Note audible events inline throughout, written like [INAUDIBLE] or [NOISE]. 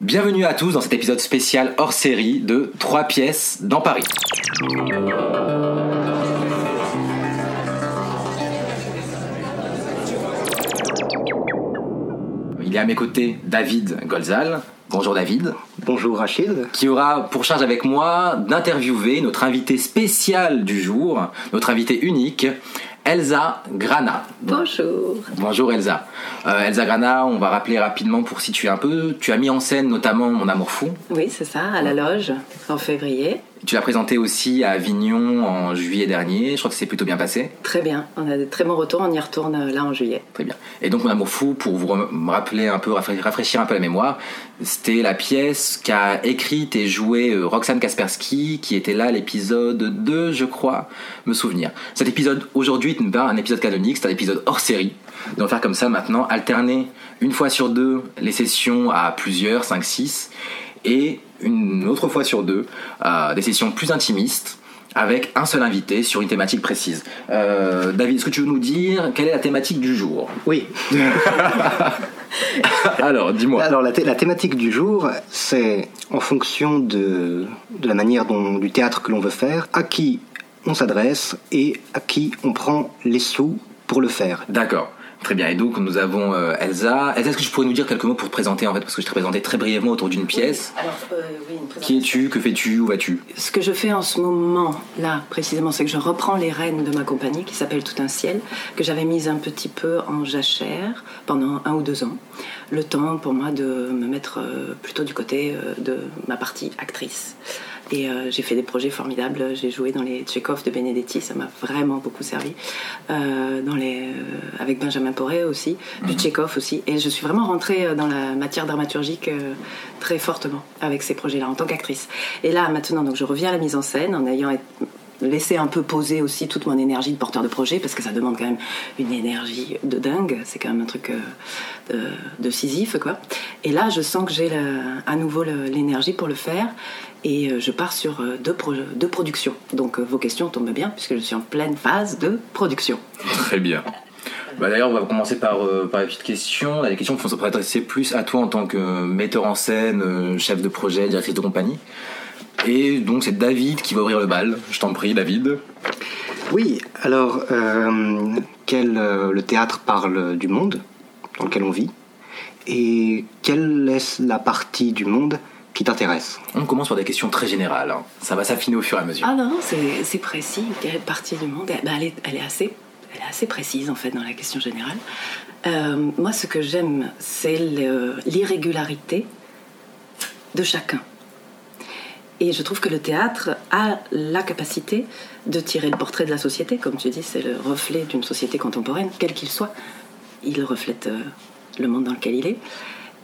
Bienvenue à tous dans cet épisode spécial hors série de 3 pièces dans Paris. Il est à mes côtés David Golzal. Bonjour David. Bonjour Rachid. Qui aura pour charge avec moi d'interviewer notre invité spécial du jour, notre invité unique, Elsa Grana. Bonjour. Bonjour Elsa. Euh, Elsa Grana, on va rappeler rapidement pour situer un peu. Tu as mis en scène notamment Mon amour fou. Oui, c'est ça, à la loge en février. Tu l'as présenté aussi à Avignon en juillet dernier. Je crois que c'est plutôt bien passé. Très bien. On a de très bons retours. On y retourne euh, là en juillet. Très bien. Et donc Mon amour fou, pour vous rappeler un peu, rafraîchir un peu la mémoire, c'était la pièce qu'a écrite et jouée euh, Roxane Kaspersky, qui était là l'épisode 2, je crois, me souvenir. Cet épisode aujourd'hui n'est pas un épisode canonique, c'est un épisode hors série. On va faire comme ça maintenant, alterner une fois sur deux les sessions à plusieurs, 5, 6, et une autre fois sur deux euh, des sessions plus intimistes avec un seul invité sur une thématique précise. Euh, David, est-ce que tu veux nous dire quelle est la thématique du jour? Oui. [LAUGHS] Alors, dis-moi. Alors, la, thématique du jour, c'est en fonction de, de la manière dont, du théâtre que l'on veut faire, à qui on s'adresse et à qui on prend les sous pour le faire. D'accord. Très bien. Et donc nous avons euh, Elsa. Elsa, est-ce que tu pourrais nous dire quelques mots pour te présenter en fait, parce que je t'ai présenté très brièvement autour d'une pièce. Alors, euh, oui, Qui es-tu? Que fais-tu? Où vas-tu? Ce que je fais en ce moment, là précisément, c'est que je reprends les rênes de ma compagnie qui s'appelle Tout un ciel, que j'avais mise un petit peu en jachère pendant un ou deux ans. Le temps pour moi de me mettre euh, plutôt du côté de ma partie actrice. Et euh, j'ai fait des projets formidables. J'ai joué dans les Tchekhov de Benedetti, ça m'a vraiment beaucoup servi. Euh, dans les, euh, avec Benjamin Poré aussi, du mhm. Tchekhov aussi. Et je suis vraiment rentrée dans la matière dramaturgique très fortement avec ces projets-là en tant qu'actrice. Et là, maintenant, donc, je reviens à la mise en scène en ayant laissé un peu poser aussi toute mon énergie de porteur de projet parce que ça demande quand même une énergie de dingue. C'est quand même un truc de, de Sisyphe, quoi. Et là, je sens que j'ai à nouveau l'énergie pour le faire et euh, je pars sur euh, deux, deux productions. Donc euh, vos questions tombent bien puisque je suis en pleine phase de production. Très bien. Bah D'ailleurs, on va commencer par, par les petites questions. Les questions vont s'adresser plus à toi en tant que metteur en scène, chef de projet, directrice de compagnie. Et donc c'est David qui va ouvrir le bal. Je t'en prie, David. Oui, alors, quel, le théâtre parle du monde dans lequel on vit et quelle est la partie du monde qui t'intéresse? On commence par des questions très générales. Hein. Ça va s'affiner au fur et à mesure. Ah non, c'est précis. Quelle partie du monde? Elle, est, elle, est, assez, elle est assez précise en fait dans la question générale. Euh, moi, ce que j'aime, c'est l'irrégularité de chacun. Et je trouve que le théâtre a la capacité de tirer le portrait de la société. Comme tu dis, c'est le reflet d'une société contemporaine, quel qu'il soit. Il reflète euh, le monde dans lequel il est.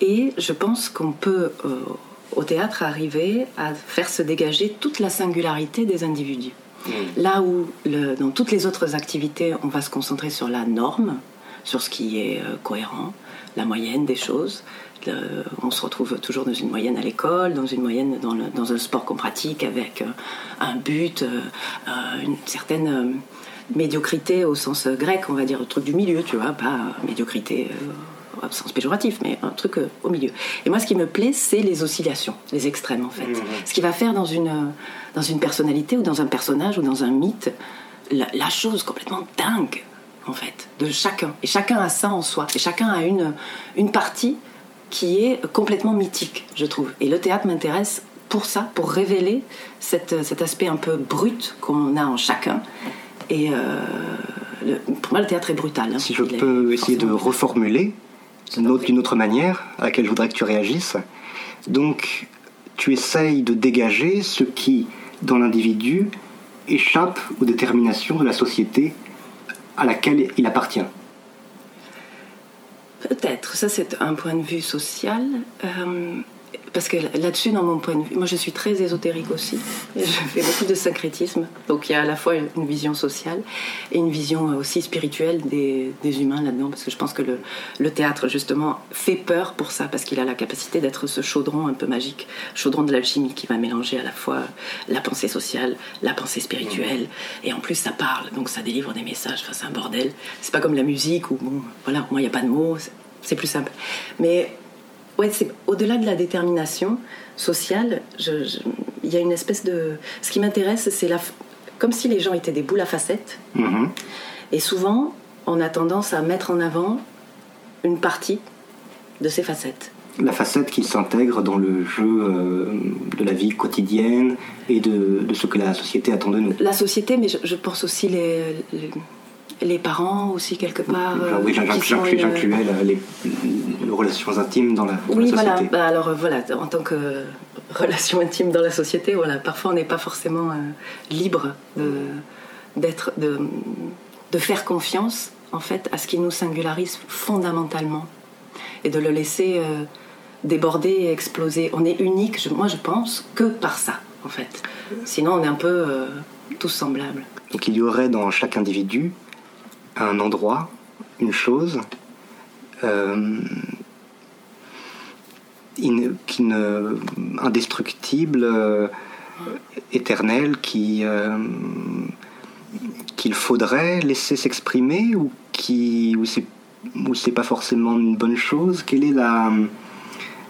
Et je pense qu'on peut, euh, au théâtre arriver à faire se dégager toute la singularité des individus. Mm. Là où dans toutes les autres activités, on va se concentrer sur la norme, sur ce qui est euh, cohérent, la moyenne des choses. on se retrouve toujours dans une moyenne à l'école, dans une moyenne dans, un sport qu'on pratique avec euh, un but, euh, une certaine médiocrité au sens grec, on va dire, le truc du milieu, tu vois, pas médiocrité au sens péjoratif, mais un truc au milieu. Et moi, ce qui me plaît, c'est les oscillations, les extrêmes, en fait. Mmh. Ce qui va faire dans une, dans une personnalité ou dans un personnage ou dans un mythe la, chose complètement dingue, en fait, de chacun. Et chacun a ça en soi. Et chacun a une, une partie qui est complètement mythique, je trouve. Et le théâtre m'intéresse pour ça, pour révéler cette, cet aspect un peu brut qu'on a en chacun. Et euh, pour moi, le théâtre est brutal. Hein. Si je peux essayer de reformuler, d'une autre manière à laquelle je voudrais que tu réagisses. Donc, tu essayes de dégager ce qui, dans l'individu, échappe aux déterminations de la société à laquelle il appartient. Peut-être, ça c'est un point de vue social. Euh, parce que là-dessus, dans mon point de vue, moi je suis très ésotérique aussi. je fais beaucoup de syncrétisme. Donc il y a à la fois une vision sociale et une vision aussi spirituelle des, humains là-dedans. Parce que je pense que le, théâtre, justement, fait peur pour ça. Parce qu'il a la capacité d'être ce chaudron un peu magique, chaudron de l'alchimie qui va mélanger à la fois la pensée sociale, la pensée spirituelle. Et en plus, ça parle. Donc ça délivre des messages. Enfin, c'est un bordel. C'est pas comme la musique où, bon, voilà, moi il n'y a pas de mots. C'est plus simple. Mais ouais, c'est au-delà de la détermination sociale. Il y a une espèce de. Ce qui m'intéresse, c'est la. Comme si les gens étaient des boules à facettes. Mhm. Et souvent, on a tendance à mettre en avant une partie de ces facettes. La facette qui s'intègre dans le jeu euh, de la vie quotidienne et de, de ce que la société attend de nous. La société, mais je, je pense aussi les, les, les parents aussi quelque part. euh, oui, une- j'incluais les, les relations intimes dans la, dans Oui, la voilà. société. Bah, alors euh, voilà, en tant que [LAUGHS] relation intime dans la société, voilà, parfois on n'est pas forcément euh, libre de d'être, de, de faire confiance en fait à ce qui nous singularise fondamentalement et de le laisser euh, déborder et exploser. On est unique, je- moi je pense, que par ça en fait. Sinon on est un peu euh, tous semblables. Donc il y aurait dans chaque individu un endroit, une chose euh, in- qui ne- indestructible, euh, éternelle, qui, euh, qu'il faudrait laisser s'exprimer ou qui ou c'est ou c'est pas forcément une bonne chose? Quelle est la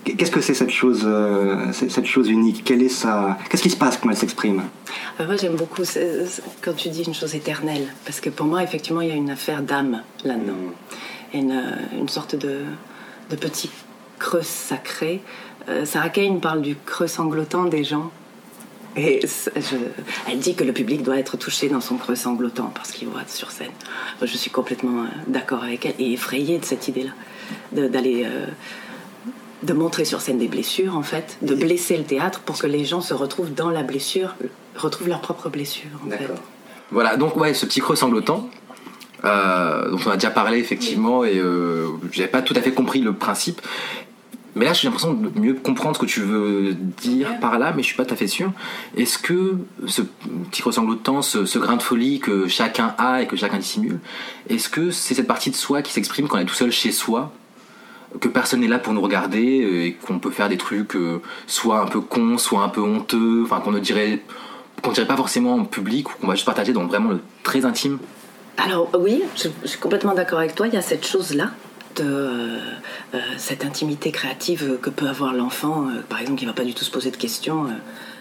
Qu'est-ce que c'est cette chose, euh, cette chose unique? Quelle est sa Qu'est-ce qui se passe quand elle s'exprime? Euh, moi, j'aime beaucoup quand tu dis une chose éternelle, parce que pour moi, effectivement, il y a une affaire d'âme là-dedans, Et une, euh, une sorte de, petit creux sacré. Euh, Sarah Kane parle du creux sanglotant des gens. Et elle dit que le public doit être touché dans son creux sanglotant parce qu'il voit sur scène. Moi, je suis complètement euh, d'accord avec elle et effrayée de cette idée-là, d'aller euh, de montrer sur scène des blessures, en fait, de blesser le théâtre pour que les gens se retrouvent dans la blessure, retrouvent leur propre blessure, en. Voilà, donc ouais, ce petit creux sanglotant, euh, dont on a déjà parlé effectivement, et euh, j'avais pas tout à fait compris le principe. Mais là, j'ai l'impression de mieux comprendre ce que tu veux dire par là, mais je suis pas tout à fait sûr. Est-ce que ce petit creux sanglotant, ce, ce grain de folie que chacun a et que chacun dissimule, est-ce que c'est cette partie de soi qui s'exprime quand on est tout seul chez soi que personne n'est là pour nous regarder euh, et qu'on peut faire des trucs euh, soit un peu cons, soit un peu honteux, enfin qu'on ne dirait qu'on dirait pas forcément en public ou qu'on va juste partager dans vraiment le très intime? Alors oui, je, je suis complètement d'accord avec toi, il y a cette chose-là de euh, euh, cette intimité créative que peut avoir l'enfant, euh, par exemple, qui ne va pas du tout se poser de questions. euh.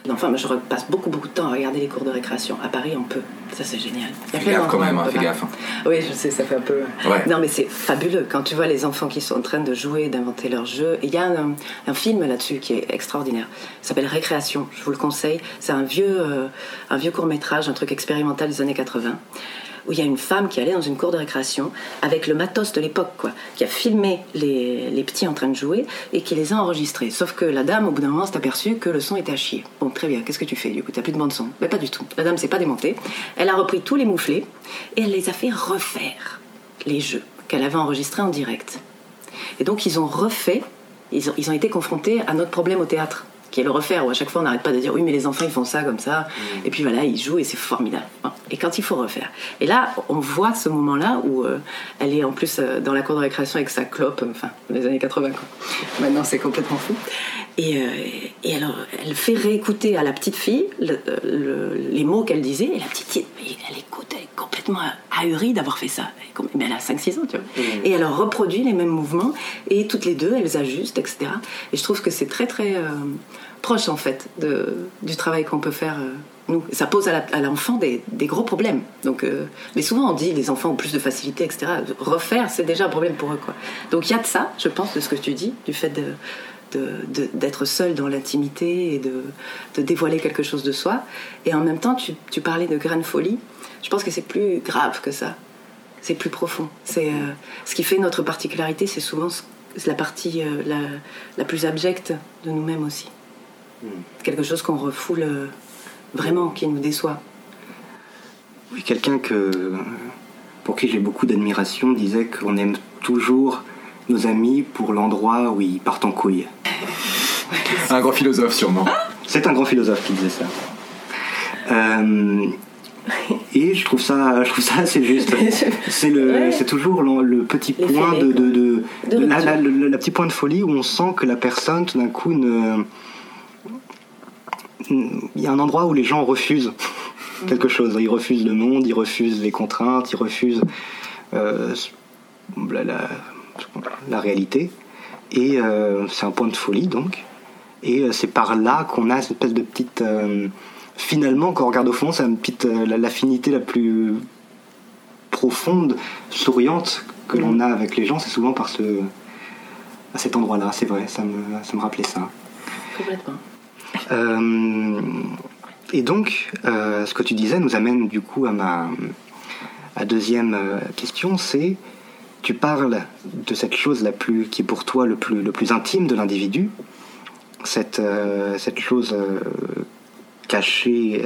L'enfant, moi, je passe beaucoup beaucoup de temps à regarder les cours de récréation. À Paris, on peut. Ça, c'est génial. Il y a Fais gaffe quand même, hein, fais gaffe. hein. Oui, je sais, ça fait un peu. Ouais. Non, mais c'est fabuleux quand tu vois les enfants qui sont en train de jouer, d'inventer leurs jeux. Il y a un, un film là-dessus qui est extraordinaire. Il s'appelle Récréation. Je vous le conseille. C'est un vieux, euh, un vieux court métrage, un truc expérimental des années 80 où il y a une femme qui allait dans une cour de récréation avec le matos de l'époque, quoi, qui a filmé les, les petits en train de jouer et qui les a enregistrés. Sauf que la dame, au bout d'un moment, s'est aperçue que le son était à chier. Bon, très bien, qu'est-ce que tu fais Du coup, t'as plus de bande son Mais pas du tout. La dame s'est pas démontée. Elle a repris tous les mouflets et elle les a fait refaire, les jeux qu'elle avait enregistrés en direct. Et donc, ils ont refait, ils ont, ils ont été confrontés à notre problème au théâtre, qui est le refaire, où à chaque fois on n'arrête pas de dire oui, mais les enfants ils font ça comme ça, et puis voilà, ils jouent et c'est formidable. Et quand il faut refaire. Et là, on voit ce moment-là où euh, elle est en plus euh, dans la cour de récréation avec sa clope, euh, enfin, les années 80, quoi. Maintenant, c'est complètement fou. Et, euh, et alors, elle fait réécouter à la petite fille le- le- les mots qu'elle disait, et la petite fille, elle écoute, elle est complètement ahurie d'avoir fait ça. Mais elle a 5-6 ans, tu vois. Et elle reproduit les mêmes mouvements, et toutes les deux, elles ajustent, etc. Et je trouve que c'est très, très euh, proche, en fait, de, du travail qu'on peut faire. euh, nous. Ça pose à l'enfant des, gros problèmes. Donc, euh, mais souvent on dit les enfants ont plus de facilité, etc. Refaire, c'est déjà un problème pour eux. Quoi. Donc il y a de ça, je pense, de ce que tu dis, du fait d'être seul dans l'intimité et de, de dévoiler quelque chose de soi. Et en même temps, tu, parlais de graine folie. Je pense que c'est plus grave que ça. C'est plus profond. C'est euh, ce qui fait notre particularité, c'est souvent la partie la plus abjecte de nous-mêmes aussi. Quelque chose qu'on refoule euh, vraiment, qui nous déçoit. Oui, quelqu'un que pour qui j'ai beaucoup d'admiration disait qu'on aime toujours nos amis pour l'endroit où ils partent en couille. Un grand philosophe sûrement. C'est un grand philosophe qui disait ça. Euh, et je trouve ça, je trouve ça assez juste. [LAUGHS] C'est le, Ouais. c'est toujours le, le petit point de, de, de- De la, rupture. la- le- la petit point de folie où on sent que la personne tout d'un coup ne, il y a un endroit où les gens refusent quelque chose. Ils refusent le monde, ils refusent les contraintes, ils refusent euh, la, la- la réalité. Et euh, c'est un point de folie donc. Et euh, c'est par là qu'on a cette espèce de petite. euh, finalement, quand on regarde au fond, c'est petite la- l'affinité la plus profonde, souriante que l'on a avec les gens. C'est souvent par ce à cet endroit-là. C'est vrai, ça me ça me rappelait ça. Complètement. Euh, et donc, euh, ce que tu disais nous amène du coup à ma deuxième euh, question, c'est tu parles de cette chose la plus qui est pour toi le plus le plus intime de l'individu, cette cette chose cachée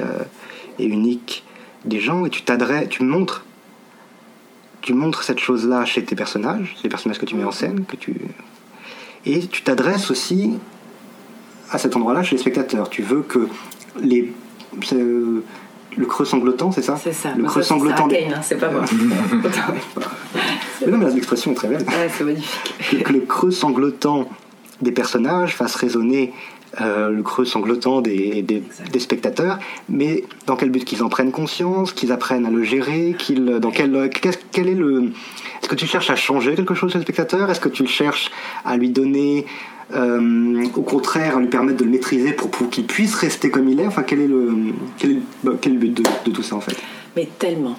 et unique des gens, et tu t'adresses, tu montres tu montres cette chose-là chez tes personnages, les personnages que tu mets en scène, que tu et tu t'adresses aussi à cet endroit-là chez les spectateurs. Tu veux que les euh, le creux sanglotant, c'est ça C'est ça. Le Moi, creux ça, sanglotant. Hein, c'est pas moi. [LAUGHS] Mais non, mais l'expression est très belle. Ouais, c'est magnifique. que, que le creux sanglotant des personnages fasse résonner euh, le creux sanglotant des, des, spectateurs, mais dans quel but? Qu'ils en prennent conscience, qu'ils apprennent à le gérer, qu'ils dans quel qu'est-ce- quel est le est-ce que tu cherches à changer quelque chose chez le spectateur? Est-ce que tu cherches à lui donner euh, au contraire lui permettre de le maîtriser pour, pour qu'il puisse rester comme il est Enfin, quel est le quel est le, bah, quel est le but de, de tout ça en fait? Mais tellement.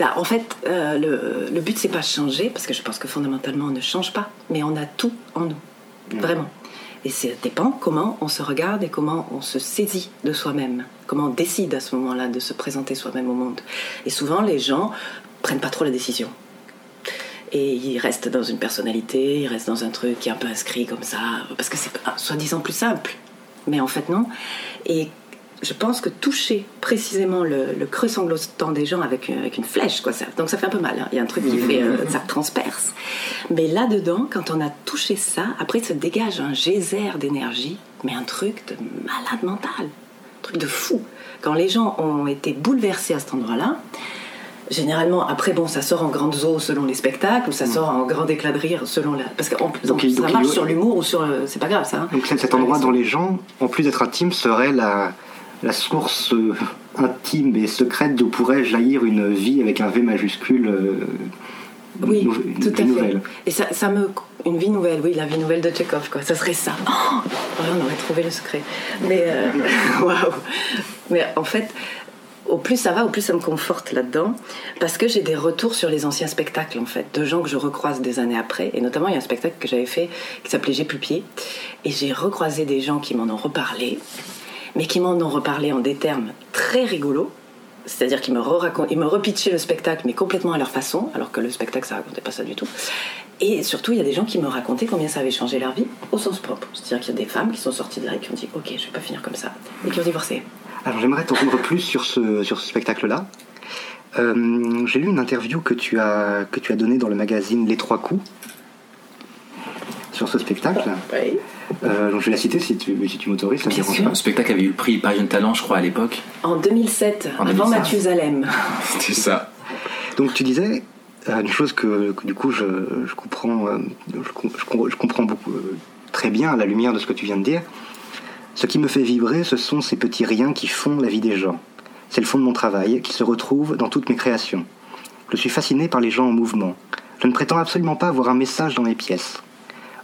Là, en fait, euh, le, le but, c'est pas changer, parce que je pense que fondamentalement, on ne change pas, mais on a tout en nous. Vraiment. Et ça dépend comment on se regarde et comment on se saisit de soi-même. Comment on décide à ce moment-là de se présenter soi-même au monde. Et souvent, les gens prennent pas trop la décision. Et ils restent dans une personnalité, ils restent dans un truc qui est un peu inscrit comme ça, parce que c'est soi-disant plus simple. Mais en fait, non. Et je pense que toucher précisément le, le creux sanglotant des gens avec, une- avec une flèche, quoi, ça, donc ça fait un peu mal. hein. Il y a un truc qui fait, euh, ça transperce. Mais là-dedans, quand on a touché ça, après, il se dégage un geyser d'énergie, mais un truc de malade mental, un truc de fou. Quand les gens ont été bouleversés à cet endroit-là, Généralement, après, bon, ça sort en grandes eaux selon les spectacles, ou ça sort en grand éclat de rire selon la. Parce que en- Donc, ça donc, marche il- sur l'humour ou sur. le- C'est pas grave, ça. hein. Donc cet endroit dont les gens, en plus d'être intimes, serait la, la source euh, intime et secrète d'où pourrait jaillir une vie avec un V majuscule. euh, Oui, nou- une tout à vie fait. nouvelle. Et ça, ça me. Une vie nouvelle, oui, la vie nouvelle de Tchekhov, quoi. Ça serait ça. Oh on aurait trouvé le secret. Mais. euh, [LAUGHS] Mais en fait. Au plus ça va, au plus ça me conforte là-dedans, parce que j'ai des retours sur les anciens spectacles, en fait, de gens que je recroise des années après. Et notamment, il y a un spectacle que j'avais fait qui s'appelait J'ai plus pied. Et j'ai recroisé des gens qui m'en ont reparlé, mais qui m'en ont reparlé en des termes très rigolos. C'est-à-dire qu'ils me repitchaient le spectacle, mais complètement à leur façon, alors que le spectacle, ça racontait pas ça du tout. Et surtout, il y a des gens qui me racontaient combien ça avait changé leur vie au sens propre. C'est-à-dire qu'il y a des femmes qui sont sorties de là et qui ont dit Ok, je vais pas finir comme ça, et qui ont divorcé. Alors j'aimerais t'entendre plus sur ce, sur ce spectacle-là. Euh, J'ai lu une interview que tu as, que tu as donnée dans le magazine Les Trois Coups sur ce spectacle. Oui. Euh, donc je vais la citer si tu, si tu m'autorises. ça me Bien dérange sûr. pas. Le spectacle avait eu le prix Paris Jeune Talent, je crois, à l'époque. En 2007, En avant 2007. Mathusalem. [LAUGHS] C'était ça. Donc tu disais euh, une chose que, que du coup je, je comprends, je, je je comprends beaucoup, très bien à la lumière de ce que tu viens de dire. Ce qui me fait vibrer, ce sont ces petits riens qui font la vie des gens. C'est le fond de mon travail qui se retrouve dans toutes mes créations. Je suis fasciné par les gens en mouvement. Je ne prétends absolument pas avoir un message dans mes pièces.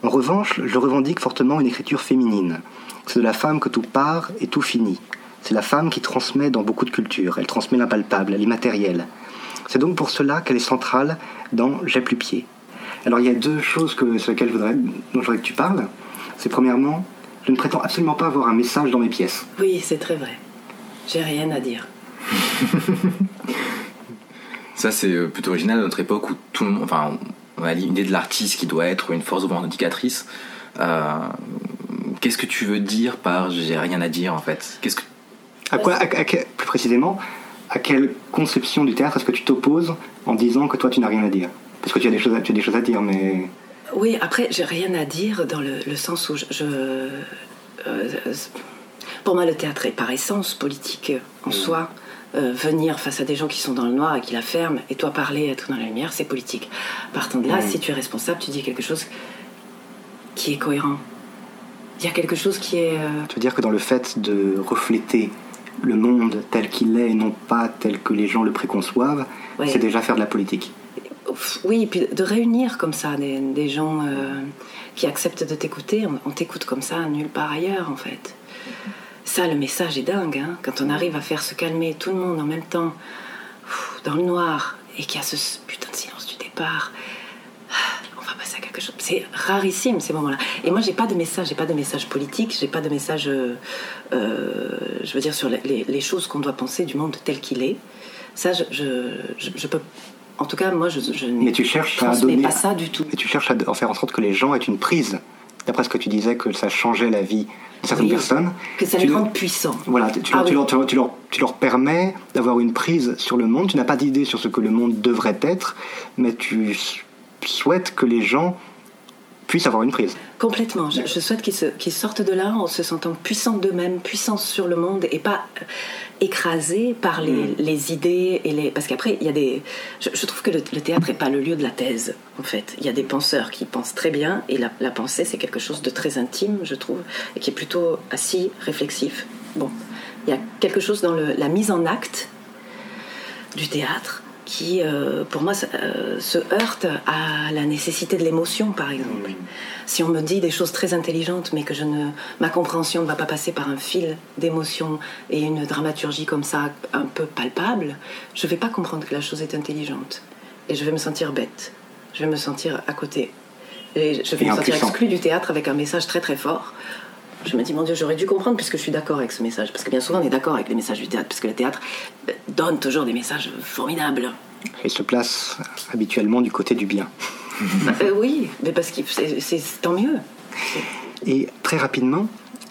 En revanche, je revendique fortement une écriture féminine. C'est de la femme que tout part et tout finit. C'est la femme qui transmet dans beaucoup de cultures. Elle transmet l'impalpable, l'immatériel. C'est donc pour cela qu'elle est centrale dans J'ai plus pied. Alors il y a deux choses que, sur lesquelles dont je voudrais que tu parles. C'est premièrement, je ne prétends absolument pas avoir un message dans mes pièces. Oui, c'est très vrai. J'ai rien à dire. [LAUGHS] Ça, c'est euh, plutôt original à notre époque où tout le monde. Enfin, on a l'idée de l'artiste qui doit être une force revendicatrice. Euh, Qu'est-ce que tu veux dire par j'ai rien à dire en fait? Qu'est-ce que À quoi, à- à quel- plus précisément, à quelle conception du théâtre est-ce que tu t'opposes en disant que toi tu n'as rien à dire? Parce que tu as des choses à, tu as des choses à dire, mais Oui, après, j'ai rien à dire dans le, le sens où je. je- euh, pour moi, le théâtre est par essence politique en soi. Euh, venir face à des gens qui sont dans le noir et qui la ferment, et toi parler, être dans la lumière, c'est politique. Partant de là, si tu es responsable, tu dis quelque chose qui est cohérent. Il y a quelque chose qui est. euh, tu veux dire que dans le fait de refléter le monde tel qu'il est et non pas tel que les gens le préconçoivent, Ouais. c'est déjà faire de la politique. Oui, puis de réunir comme ça des, gens euh, qui acceptent de t'écouter. On, t'écoute comme ça nulle part ailleurs, en fait. Ça, le message est dingue. Hein. quand on arrive à faire se calmer tout le monde en même temps, dans le noir, et qu'il y a ce putain de silence du départ, on va passer à quelque chose. C'est rarissime ces moments-là. Et moi, j'ai pas de message, j'ai pas de message politique, j'ai pas de message, euh, je veux dire, sur les, choses qu'on doit penser du monde tel qu'il est. Ça, je, je peux en tout cas, moi, je, je mais tu cherches à donner, pas ça du tout. Mais tu cherches à faire en sorte que les gens aient une prise. D'après ce que tu disais, que ça changeait la vie de certaines personnes. Que ça les rende puissants. Voilà, tu, ah leur, tu, leur, tu, leur, permets d'avoir une prise sur le monde. Tu n'as pas d'idée sur ce que le monde devrait être, mais tu souhaites que les gens puissent avoir une prise. Complètement. Je, souhaite qu'ils sortent de là en se sentant puissants d'eux-mêmes, puissants sur le monde et pas écrasés par les, mm. idées et les. Parce qu'après, il y a des. Je, trouve que le, théâtre n'est pas le lieu de la thèse, en fait. Il y a des penseurs qui pensent très bien et la, la pensée, c'est quelque chose de très intime, je trouve, et qui est plutôt assis, réflexif. Bon, il y a quelque chose dans le, la mise en acte du théâtre qui, euh, pour moi, euh, se heurte à la nécessité de l'émotion, par exemple. Si on me dit des choses très intelligentes, mais que je ne, ma compréhension ne va pas passer par un fil d'émotion et une dramaturgie comme ça, un peu palpable, je ne vais pas comprendre que la chose est intelligente. Et je vais me sentir bête. Je vais me sentir à côté. Et je vais me sentir exclue du théâtre avec un message très très fort je me dis, mon Dieu, j'aurais dû comprendre puisque je suis d'accord avec ce message. Parce que bien souvent, on est d'accord avec les messages du théâtre, parce que le théâtre euh, donne toujours des messages formidables. Et se place habituellement du côté du bien. [LAUGHS] Euh, oui, mais parce que c'est tant mieux. Et très rapidement,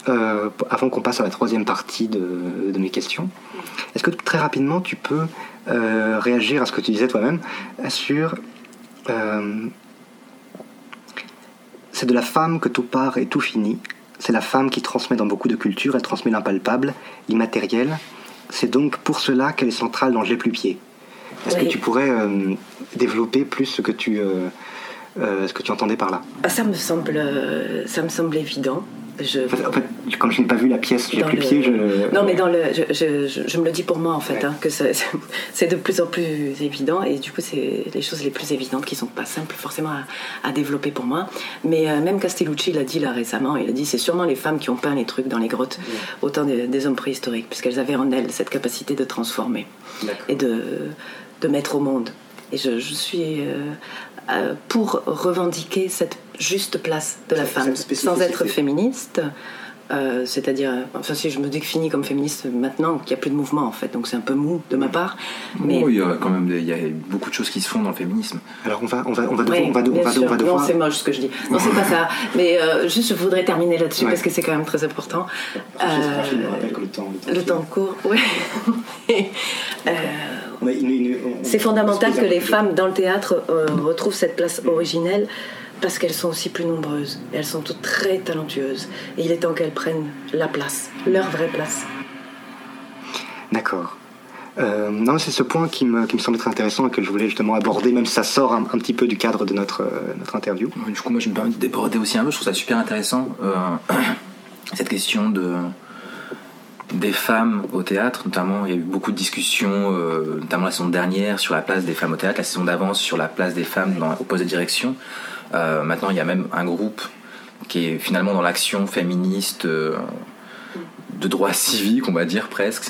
euh, avant qu'on passe à la troisième partie de, mes questions, est-ce que très rapidement tu peux réagir à ce que tu disais toi-même sur c'est de la femme que tout part et tout finit, c'est la femme qui transmet dans beaucoup de cultures, elle transmet l'impalpable, l'immatériel. C'est donc pour cela qu'elle est centrale dans J'ai plus pied. Est-ce que tu pourrais euh, développer plus ce que tu, euh, euh, ce que tu entendais par là? Ah, Ça me semble, ça me semble évident. Je... En fait, comme je n'ai pas vu la pièce, j'ai plus pied, je... Non, mais dans le, je, je, me le dis pour moi, en fait, hein, que [LAUGHS] c'est de plus en plus évident, et du coup, c'est les choses les plus évidentes qui sont pas simples forcément à, développer pour moi. Mais euh, même Castellucci l'a dit là récemment, il a dit c'est sûrement les femmes qui ont peint les trucs dans les grottes, autant des, hommes préhistoriques, puisqu'elles avaient en elles cette capacité de transformer et de, de mettre au monde. Et je, suis euh, pour revendiquer cette juste place de la femme, sans être féministe. Euh, c'est-à-dire, enfin si je me définis comme féministe maintenant, qu'il n'y a plus de mouvement en fait, donc c'est un peu mou de ma part. Mais il y a quand même il y a beaucoup de choses qui se font dans le féminisme. Alors on va on va on va devoir, on va, on va, Non c'est moche ce que je dis. Non c'est pas ça. [LAUGHS] Mais euh, juste je voudrais terminer là-dessus parce que c'est quand même très important. Euh, le temps, le temps, court. Oui. [LAUGHS] c'est fondamental que les femmes dans le théâtre retrouvent cette place originelle parce qu'elles sont aussi plus nombreuses. Et elles sont toutes très talentueuses. Et il est temps qu'elles prennent la place, leur vraie place. D'accord. Euh, non, c'est ce point qui me, qui me semble être intéressant et que je voulais justement aborder, même si ça sort un, petit peu du cadre de notre, euh, notre interview. Du coup, moi, je me permets de déborder aussi un peu. Je trouve ça super intéressant, euh, [CLEARS THROAT] cette question de, des femmes au théâtre. Notamment, il y a eu beaucoup de discussions, notamment la saison dernière, sur la place des femmes au théâtre, la saison d'avance sur la place des femmes dans, au poste de direction. Euh, maintenant, il y a même un groupe qui est finalement dans l'action féministe euh, de droit civique, on va dire presque,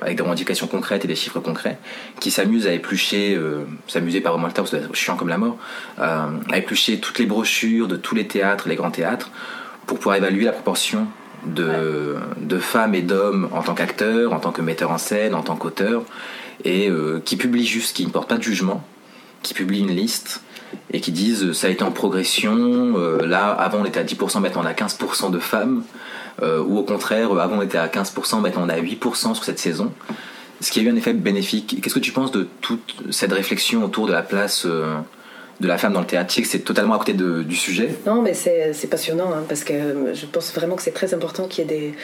avec des revendications concrètes et des chiffres concrets, qui s'amuse à éplucher, euh, s'amuser par vraiment le parce que c'est chiant comme la mort, à éplucher toutes les brochures de tous les théâtres, les grands théâtres, pour pouvoir évaluer la proportion de, de femmes et d'hommes en tant qu'acteurs, en tant que metteurs en scène, en tant qu'auteurs, et qui publient juste, qui ne portent pas de jugement, qui publient une liste et qui disent ça a été en progression, euh, là avant on était à 10%, maintenant on a 15% de femmes, euh, ou au contraire avant on était à 15%, maintenant on a 8% sur cette saison. Ce qui a eu un effet bénéfique. Qu'est-ce que tu penses de toute cette réflexion autour de la place euh, de la femme dans le théâtre? Que c'est totalement à côté du sujet. Non, mais c'est passionnant hein, parce que je pense vraiment que c'est très important qu'il y ait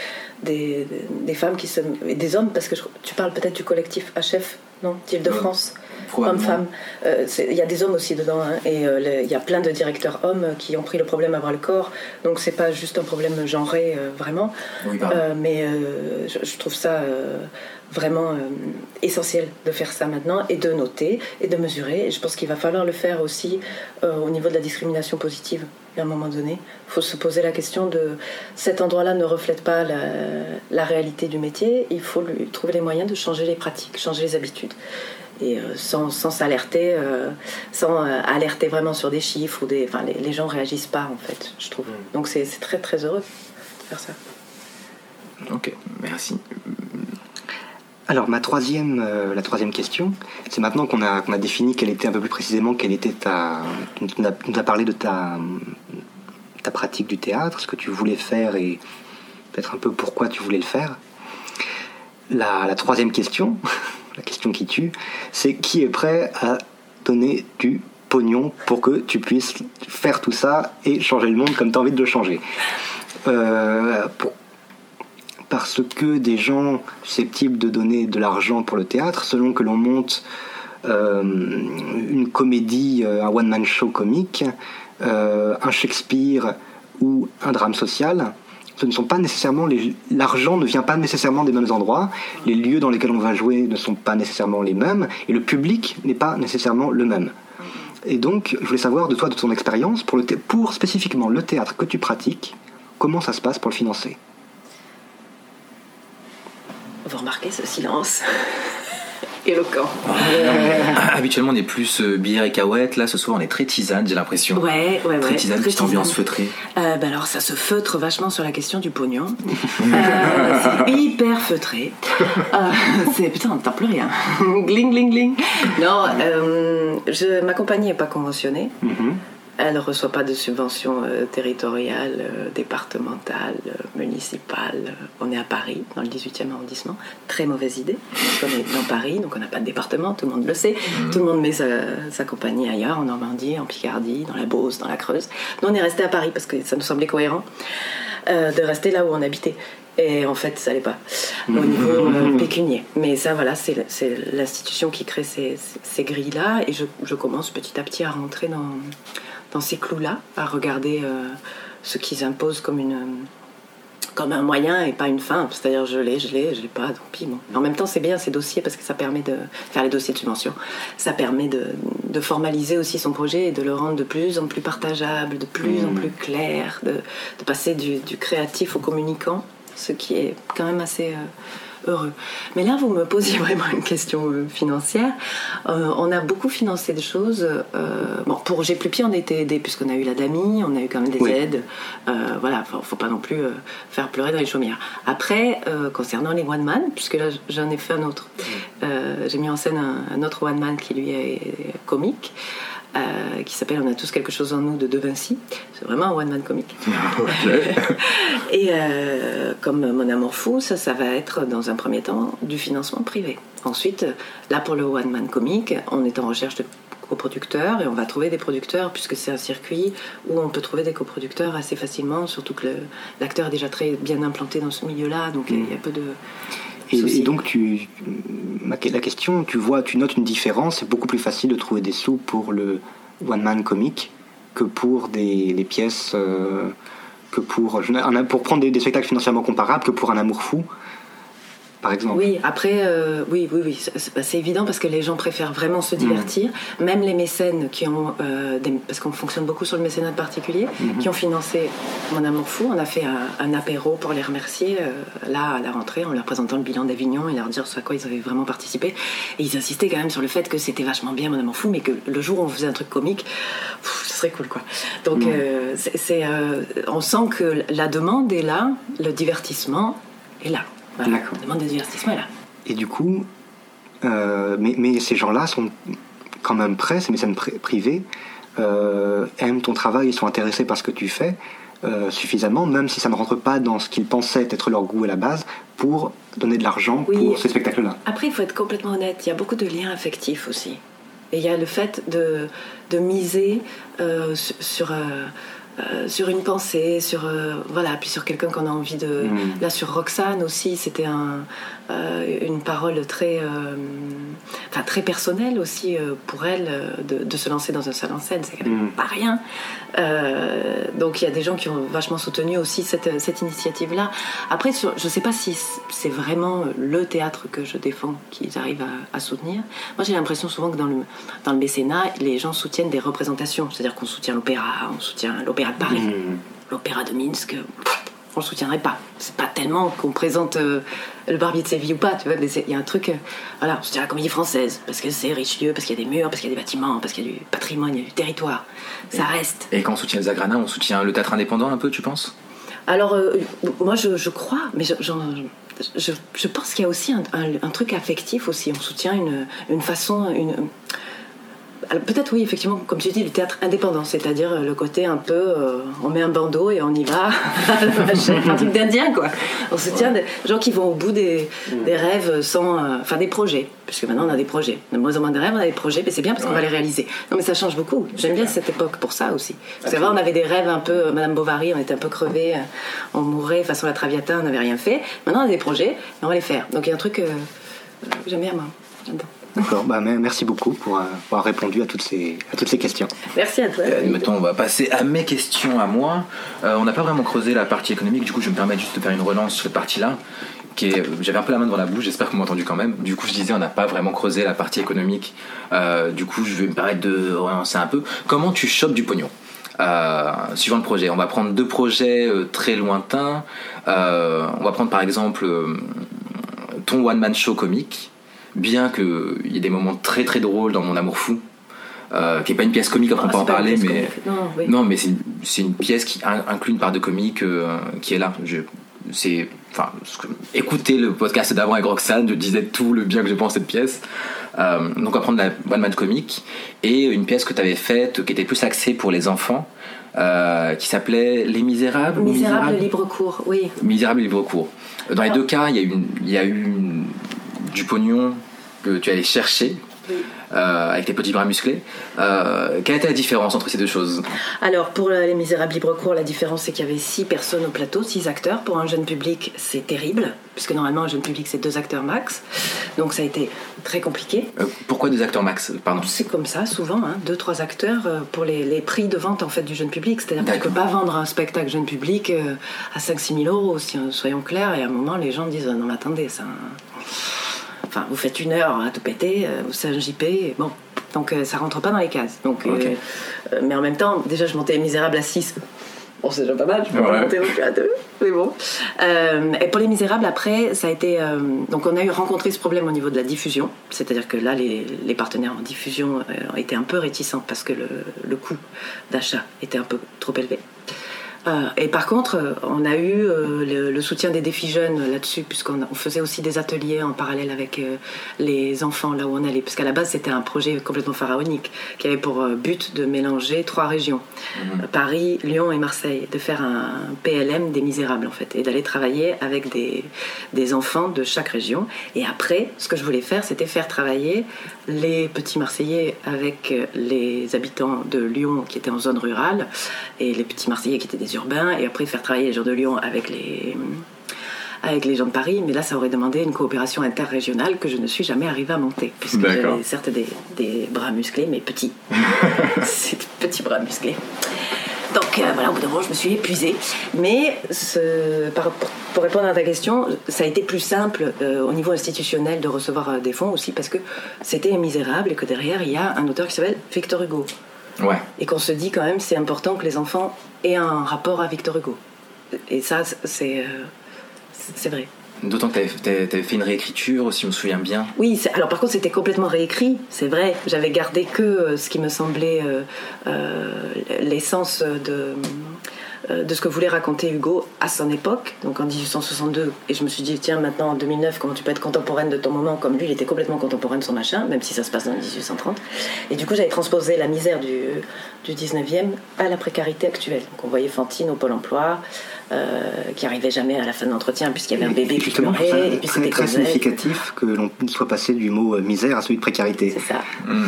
des, des, femmes qui se, et des hommes parce que tu parles peut-être du collectif HF, non, d'Île-de-France. Hommes-femmes. Euh, Il y a des hommes aussi dedans, hein, et euh, il y a plein de directeurs hommes qui ont pris le problème à bras le corps. Donc c'est pas juste un problème genré, euh, vraiment. Oui, mais je, je trouve ça vraiment euh, essentiel de faire ça maintenant et de noter et de mesurer. Et je pense qu'il va falloir le faire aussi euh, au niveau de la discrimination positive. À un moment donné, il faut se poser la question de cet endroit-là ne reflète pas la, la réalité du métier. Il faut lui trouver les moyens de changer les pratiques, changer les habitudes. Et euh, sans sans s'alerter, euh, sans euh, alerter vraiment sur des chiffres ou des, enfin les, les gens réagissent pas en fait, je trouve. Donc c'est c'est très très heureux de faire ça. Ok, merci. Alors ma troisième, euh, la troisième question, c'est maintenant qu'on a, qu'on a défini quelle était un peu plus précisément quelle était ta, tu nous as, tu nous as parlé de ta, ta pratique du théâtre, ce que tu voulais faire et peut-être un peu pourquoi tu voulais le faire. La, la troisième question, la question qui tue, c'est qui est prêt à donner du pognon pour que tu puisses faire tout ça et changer le monde comme tu as envie de le changer. Euh, parce que des gens susceptibles de donner de l'argent pour le théâtre, selon que l'on monte euh, une comédie, euh, un one-man show comique, un Shakespeare ou un drame social, ce ne sont pas nécessairement l'argent ne vient pas nécessairement des mêmes endroits, les lieux dans lesquels on va jouer ne sont pas nécessairement les mêmes et le public n'est pas nécessairement le même. Et donc, je voulais savoir de toi, de ton expérience, pour spécifiquement le théâtre que tu pratiques, comment ça se passe pour le financer? Vous remarquez ce silence? [LAUGHS] éloquent. Habituellement, on est plus euh, bière et cahuète. Là, ce soir, on est très tisane, j'ai l'impression. Ouais, ouais, ouais. Très tisane, Très petite ambiance tisane. feutrée. Euh, bah alors ça se feutre vachement sur la question du pognon. [LAUGHS] Euh, c'est hyper feutré. Euh, c'est putain, on n'entend plus rien. [LAUGHS] gling gling gling. Non, euh, je, ma compagnie n'est pas conventionnée. Elle ne reçoit pas de subventions euh, territoriales, euh, départementales, euh, municipales. On est à Paris, dans le 18e arrondissement. Très mauvaise idée, qu'on est dans Paris, donc on n'a pas de département, tout le monde le sait. Tout le monde met sa, sa compagnie ailleurs, en Normandie, en Picardie, dans la Beauce, dans la Creuse. Nous, on est resté à Paris parce que ça nous semblait cohérent euh, de rester là où on habitait. Et en fait, ça n'allait pas au niveau euh, pécunier. Mais ça, voilà, c'est c'est l'institution qui crée ces, ces- ces grilles-là. Et je, je commence petit à petit à rentrer dans, dans ces clous-là, à regarder euh, ce qu'ils imposent comme une comme un moyen et pas une fin. C'est-à-dire, je l'ai, je l'ai, je l'ai pas, tant pis. Bon. En même temps, c'est bien ces dossiers parce que ça permet de faire les dossiers de subvention. Ça permet de, de formaliser aussi son projet et de le rendre de plus en plus partageable, de plus en plus clair, de, de passer du, du créatif au communicant, ce qui est quand même assez euh, heureux. Mais là, vous me posiez [LAUGHS] vraiment une question euh, financière. Euh, on a beaucoup financé des choses. euh, bon, pour J'ai plus pied, on a été aidés puisqu'on a eu la DAMI, on a eu quand même des Oui. aides. Euh, voilà, faut, faut pas non plus faire pleurer dans les chaumières. Après, concernant les one man, puisque là j'en ai fait un autre, j'ai mis en scène un, un autre one man qui lui est comique. Euh, qui s'appelle On a tous quelque chose en nous de De Vinci. C'est vraiment un one man comique. [LAUGHS] [LAUGHS] Et euh, comme Mon Amour Fou, ça, ça va être dans un premier temps du financement privé. Ensuite, là pour le One Man Comique, on est en recherche de coproducteurs et on va trouver des producteurs puisque c'est un circuit où on peut trouver des coproducteurs assez facilement, surtout que l'acteur est déjà très bien implanté dans ce milieu-là, donc il y a peu de. Et, donc, tu, la question, tu vois, tu notes une différence. C'est beaucoup plus facile de trouver des sous pour le one-man comique que pour des, des pièces, euh, que pour, pour prendre des, des spectacles financièrement comparables que pour un amour fou, par exemple. Oui, après, euh, oui, oui, oui, c'est- bah, c'est évident parce que les gens préfèrent vraiment se divertir. Même les mécènes qui ont, euh, des- parce qu'on fonctionne beaucoup sur le mécénat particulier, qui ont financé Mon Amour Fou. On a fait un, un apéro pour les remercier, euh, là, à la rentrée, en leur présentant le bilan d'Avignon et leur dire ce à quoi ils avaient vraiment participé. Et ils insistaient quand même sur le fait que c'était vachement bien Mon Amour Fou, mais que le jour où on faisait un truc comique, pff, ce serait cool, quoi. Donc, c'est- euh, on sent que la demande est là, le divertissement est là. Voilà. D'accord. Demande de divertissement là. Et du coup, euh, mais, mais ces gens-là sont quand même prêts, ces mécènes pri- privés, euh, aiment ton travail, ils sont intéressés par ce que tu fais euh, suffisamment, même si ça ne rentre pas dans ce qu'ils pensaient être leur goût à la base, pour donner de l'argent Oui. pour ces spectacles-là. Après, il faut être complètement honnête, il y a beaucoup de liens affectifs aussi. Et il y a le fait de, de miser su- sur, euh, sur une pensée, sur euh, voilà, puis sur quelqu'un qu'on a envie de. Mm. Là sur Roxane aussi, c'était un, une parole très, euh, enfin très personnelle aussi euh, pour elle euh, de, de se lancer dans un seul en scène, c'est quand même Mm. pas rien. Euh, donc il y a des gens qui ont vachement soutenu aussi cette, cette initiative-là. Après, sur, je sais pas si c'est vraiment le théâtre que je défends qu'ils arrivent à, à soutenir. Moi, j'ai l'impression souvent que dans le, dans le mécénat, les gens soutiennent des représentations, c'est-à-dire qu'on soutient l'opéra, on soutient l'opéra de Paris, Mm. l'opéra de Minsk. pff, On le soutiendrait pas. C'est pas tellement qu'on présente euh, le Barbier de Séville ou pas. Tu vois, mais il y a un truc. euh, voilà, on soutient la comédie française parce que c'est Richelieu, parce qu'il y a des murs, parce qu'il y a des bâtiments, parce qu'il y a du patrimoine, il y a du territoire. Ça reste. Et quand on soutient les Zagrana, on soutient le théâtre indépendant un peu, tu penses? Alors, euh, moi, je, je crois, mais je, je, je pense qu'il y a aussi un, un- un truc affectif aussi. On soutient une, une façon, une. Alors, Peut-être oui, effectivement, comme tu dis, le théâtre indépendant, c'est-à-dire euh, le côté un peu, euh, on met un bandeau et on y va, [LAUGHS] un truc d'indien quoi. On soutient des gens qui vont au bout des, des rêves sans, euh, enfin des projets, puisque maintenant on a des projets. De moins en moins de rêves, on a des projets, mais c'est bien parce qu'on va les réaliser. Non mais ça change beaucoup. J'aime bien cette époque pour ça aussi. C'est vrai, on avait des rêves un peu, Madame Bovary, on était un peu crevés, euh, on mourait façon la Traviata, on n'avait rien fait. Maintenant on a des projets, et on va les faire. Donc il y a un truc que j'aime bien moi. Bien. D'accord, bah, me- merci beaucoup pour euh, avoir répondu à toutes ces, à toutes ces questions. Merci à toi. Euh, Maintenant, on va passer à mes questions à moi. Euh, on n'a pas vraiment creusé la partie économique, du coup, je vais me permettre juste de faire une relance sur cette partie-là. qui est- J'avais un peu la main devant la bouche, j'espère que vous m'avez entendu quand même. Du coup, je disais, on n'a pas vraiment creusé la partie économique. Euh, du coup, je vais me permettre de relancer un peu. Comment tu chopes du pognon? Euh, suivant le projet. On va prendre deux projets euh, très lointains. Euh, on va prendre par exemple euh, ton one-man show comique, bien qu'il y ait des moments très très drôles dans Mon Amour Fou, euh, qui n'est pas une pièce comique, après on Ah, peut en parler, mais... Non, oui. Non, mais c'est une, une pièce qui in- inclut une part de comique euh, qui est là. Je, c'est, enfin, écoutez le podcast d'avant avec Roxane, je disais tout le bien que je pense de cette pièce. Euh, donc on va prendre la One Man comique et une pièce que tu avais faite qui était plus axée pour les enfants, euh, qui s'appelait Les Misérables. ou Misérable? Libre cours, oui. Misérable et libre cours. Dans les deux cas, il y a eu, une- il y a eu une- du pognon que tu allais chercher. euh, avec tes petits bras musclés. Euh, quelle était la différence entre ces deux choses Alors, pour euh, Les Misérables libre cours, la différence c'est qu'il y avait six personnes au plateau, six acteurs. Pour un jeune public, c'est terrible, puisque normalement, un jeune public, c'est deux acteurs max. Donc, ça a été très compliqué. Euh, pourquoi deux acteurs max Pardon. C'est comme ça, souvent, hein, deux, trois acteurs pour les, les prix de vente en fait du jeune public. C'est-à-dire que tu peux D'accord. pas vendre un spectacle jeune public à 5-6 000 euros, si, soyons clairs. Et à un moment, les gens disent Non, mais attendez, ça. Enfin, vous faites une heure à tout péter, c'est un JP, bon. Donc, euh, ça rentre pas dans les cases. Donc, euh, euh, mais en même temps, déjà, je montais les Misérables à 6. Bon, c'est déjà pas mal, je peux Ouais. pas monter non plus à 2, mais bon. Euh, et pour les Misérables, après, ça a été. euh, donc, on a eu rencontré ce problème au niveau de la diffusion, c'est-à-dire que là, les, les partenaires en diffusion ont été un peu réticents parce que le, le coût d'achat était un peu trop élevé. Euh, et par contre, euh, on a eu euh, le, le soutien des défis jeunes là-dessus, puisqu'on on faisait aussi des ateliers en parallèle avec euh, les enfants là où on allait. Parce qu'à la base, c'était un projet complètement pharaonique qui avait pour but de mélanger trois régions Euh, Paris, Lyon et Marseille, de faire un PLM des misérables en fait, et d'aller travailler avec des, des enfants de chaque région. Et après, ce que je voulais faire, c'était faire travailler les petits Marseillais avec les habitants de Lyon qui étaient en zone rurale et les petits Marseillais qui étaient des urbains, et après faire travailler les gens de Lyon avec les avec les gens de Paris, mais là ça aurait demandé une coopération interrégionale que je ne suis jamais arrivée à monter, puisque j'avais certes des, des bras musclés, mais petits. [LAUGHS] C'est des petits bras musclés. Donc euh, voilà, au bout d'un moment, je me suis épuisée. Mais ce- par- pour, pour répondre à ta question, ça a été plus simple euh, au niveau institutionnel de recevoir euh, des fonds aussi parce que c'était misérable et que derrière, il y a un auteur qui s'appelle Victor Hugo. Ouais. Et qu'on se dit quand même, c'est important que les enfants aient un rapport à Victor Hugo. Et ça, c'est euh, c'est vrai. D'autant que tu avais, fait une réécriture, si je me souviens bien. Oui, alors par contre c'était complètement réécrit, c'est vrai. J'avais gardé que euh, ce qui me semblait euh, euh, l'essence de, de ce que voulait raconter Hugo à son époque, donc en 1862. Et je me suis dit, tiens, maintenant en 2009, comment tu peux être contemporaine de ton moment comme lui, il était complètement contemporain de son machin, même si ça se passe dans 1830. Et du coup, j'avais transposé la misère du, du 19e à la précarité actuelle. Donc on voyait Fantine au Pôle emploi, euh, qui arrivait jamais à la fin de l'entretien puisqu'il y avait un bébé qui pleurait, ça et puis très, c'était très significatif que l'on soit passé du mot euh, misère à celui de précarité. C'est ça. Hmm.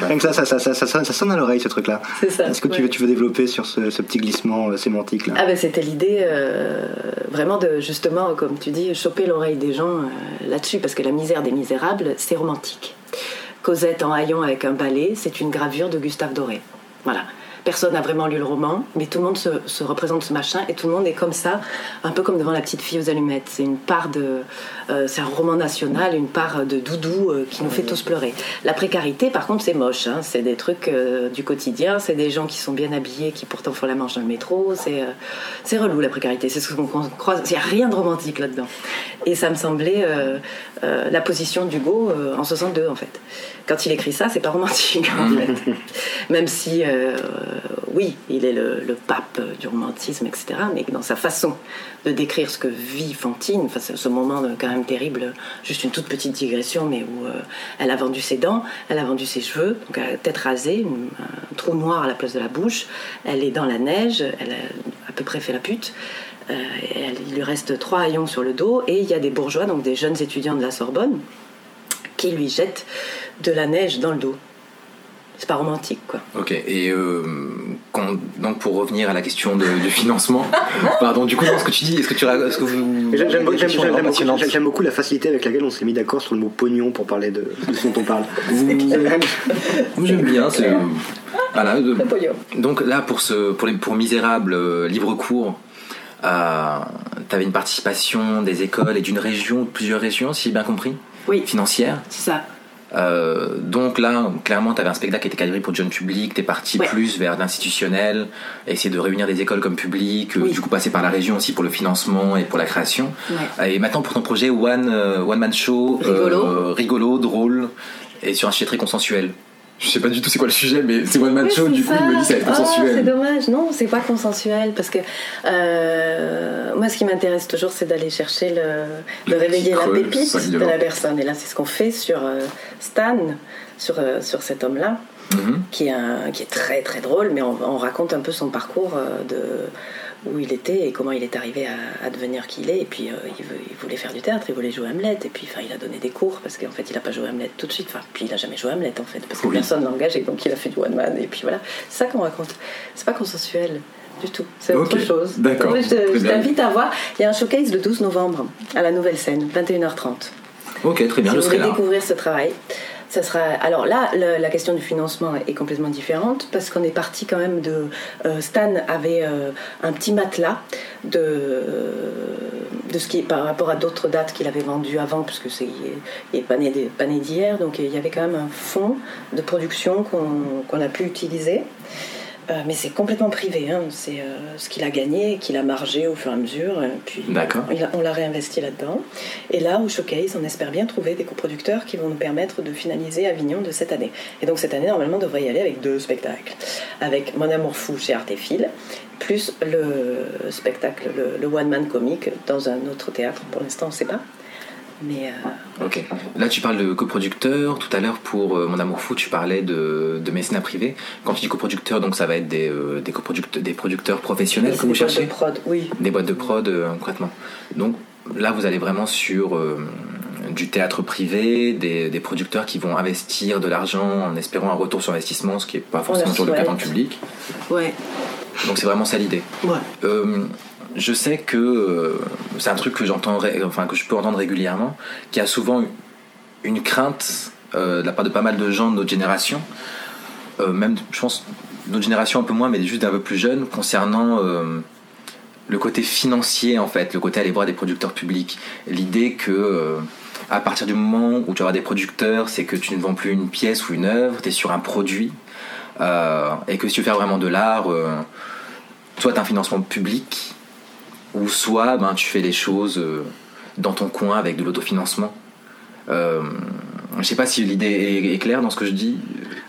[LAUGHS] Rien que ça, ça, ça, ça, ça sonne, ça sonne à l'oreille ce truc-là. C'est ça. Est-ce que tu, veux, tu veux développer sur ce, ce petit glissement euh, sémantique là Ah ben c'était l'idée euh, vraiment de justement, comme tu dis, choper l'oreille des gens euh, là-dessus, parce que la misère des misérables, c'est romantique. Cosette en haillons avec un balai, c'est une gravure de Gustave Doré. Voilà. Personne n'a vraiment lu le roman, mais tout le monde se, se représente ce machin et tout le monde est comme ça, un peu comme devant la petite fille aux allumettes. C'est une part de, euh, c'est un roman national, une part de doudou euh, qui nous fait tous pleurer. La précarité, par contre, c'est moche. hein. C'est des trucs euh, du quotidien, c'est des gens qui sont bien habillés, qui pourtant font la manche dans le métro. C'est, relou la précarité. C'est ce qu'on croise. Il n'y a rien de romantique là-dedans. Et ça me semblait la position d'Hugo en 62 en fait. Quand il écrit ça, c'est pas romantique en fait. [LAUGHS] Même si, euh, oui, il est le, le pape du romantisme, etc. Mais dans sa façon de décrire ce que vit Fantine, enfin, ce moment euh, quand même terrible, juste une toute petite digression, mais où euh, elle a vendu ses dents, elle a vendu ses cheveux, donc elle a tête rasée, une- un trou noir à la place de la bouche, elle est dans la neige, elle a à peu près fait la pute. Euh, elle- il lui reste trois haillons sur le dos et il y a des bourgeois, donc des jeunes étudiants de la Sorbonne, qui lui jettent de la neige dans le dos. C'est pas romantique, quoi. Ok, et euh, quand- donc pour revenir à la question de- du financement, [LAUGHS] pardon, du coup, dans ce que tu dis, est-ce que tu est-ce que vous. J'aime beaucoup, beaucoup la facilité avec laquelle on s'est mis d'accord sur le mot pognon pour parler de, de ce dont on parle. Moi, J'aime bien, c'est. euh, Voilà, de-. Donc là, pour, ce, pour, les, pour Misérable, euh, libre cours, euh, tu avais une participation des écoles et d'une région, plusieurs régions, si j'ai bien compris, Oui, financière? c'est ça. Euh, donc là, clairement, tu avais un spectacle qui était calibré pour le jeune public, tu es parti Ouais. plus vers l'institutionnel, essayer de réunir des écoles comme public, euh, Oui. du coup passer par la région aussi pour le financement et pour la création. Ouais. Et maintenant pour ton projet One, euh, one Man Show, Rigolo. euh, rigolo, drôle, et sur un sujet très consensuel. Je sais pas du tout c'est quoi le sujet, mais c'est One Man Oui, Show, du coup ça. il me dit ça va être Ah, c'est consensuel. dommage. Non, c'est pas consensuel parce que euh, moi, ce qui m'intéresse toujours, c'est d'aller chercher le, de réveiller la pépite de la personne. Et là, c'est ce qu'on fait sur euh, Stan, sur euh, sur cet homme-là. Mhm. qui est, un- qui est très très drôle, mais on, on raconte un peu son parcours de où il était et comment il est arrivé à, à devenir qui il est. Et puis euh, il, veut- il voulait faire du théâtre, il voulait jouer Hamlet, et puis il a donné des cours parce qu'en fait il n'a pas joué Hamlet tout de suite. Enfin, puis il n'a jamais joué Hamlet en fait parce que Oui. personne l'a engagé, donc il a fait du one man. Et puis voilà, c'est ça qu'on raconte. C'est pas consensuel. Du tout, c'est autre chose. d'accord, je t'invite à voir. Il y a un showcase le 12 novembre à la Nouvelle Scène, 21h30 Ok, très bien, si je vous serai là. découvrir ce travail, Alors là, la question du financement est complètement différente parce qu'on est parti quand même de. euh, Stan avait euh, un petit matelas de ce qui par rapport à d'autres dates qu'il avait vendues avant, puisque c'est il pas né d'hier, donc il y avait quand même un fonds de production qu'on a pu utiliser. Euh, mais c'est complètement privé, hein. c'est euh, ce qu'il a gagné, qu'il a margé au fur et à mesure, et puis D'accord. il a- on l'a réinvesti là-dedans. Et là, au Showcase, on espère bien trouver des coproducteurs qui vont nous permettre de finaliser Avignon de cette année. Et donc cette année, normalement, on devrait y aller avec deux spectacles. Avec Mon amour fou chez Artéphile, plus le spectacle, le, le one-man comique dans un autre théâtre. Pour l'instant, on ne sait pas. Mais euh, Ok. Là, tu parles de coproducteur. Tout à l'heure, pour euh, Mon Amour Fou, tu parlais de, de mécénat privé. Quand tu dis coproducteur, donc ça va être des, euh, des, coproducteurs, des producteurs professionnels que vous des boîtes cherchez de prod, oui. Des boîtes de prod, concrètement. Donc là, vous allez vraiment sur du théâtre privé, des, des producteurs qui vont investir de l'argent en espérant un retour sur investissement, ce qui n'est pas forcément toujours le cas dans le public. Ouais. Donc c'est vraiment ça l'idée. ouais. Euh, je sais que euh, c'est un truc que j'entends, enfin que je peux entendre régulièrement, qui a souvent une crainte euh, de la part de pas mal de gens de notre génération, euh, même je pense notre génération un peu moins, mais juste d'un peu plus jeune, concernant le côté financier en fait, le côté aller voir des producteurs publics, l'idée que à partir du moment où tu auras des producteurs, c'est que tu ne vends plus une pièce ou une œuvre, tu es sur un produit, et que si tu veux faire vraiment de l'art, soit tu as un financement public, ou soit ben, tu fais les choses euh, dans ton coin avec de l'autofinancement. Euh, je sais pas si l'idée est, est claire dans ce que je dis.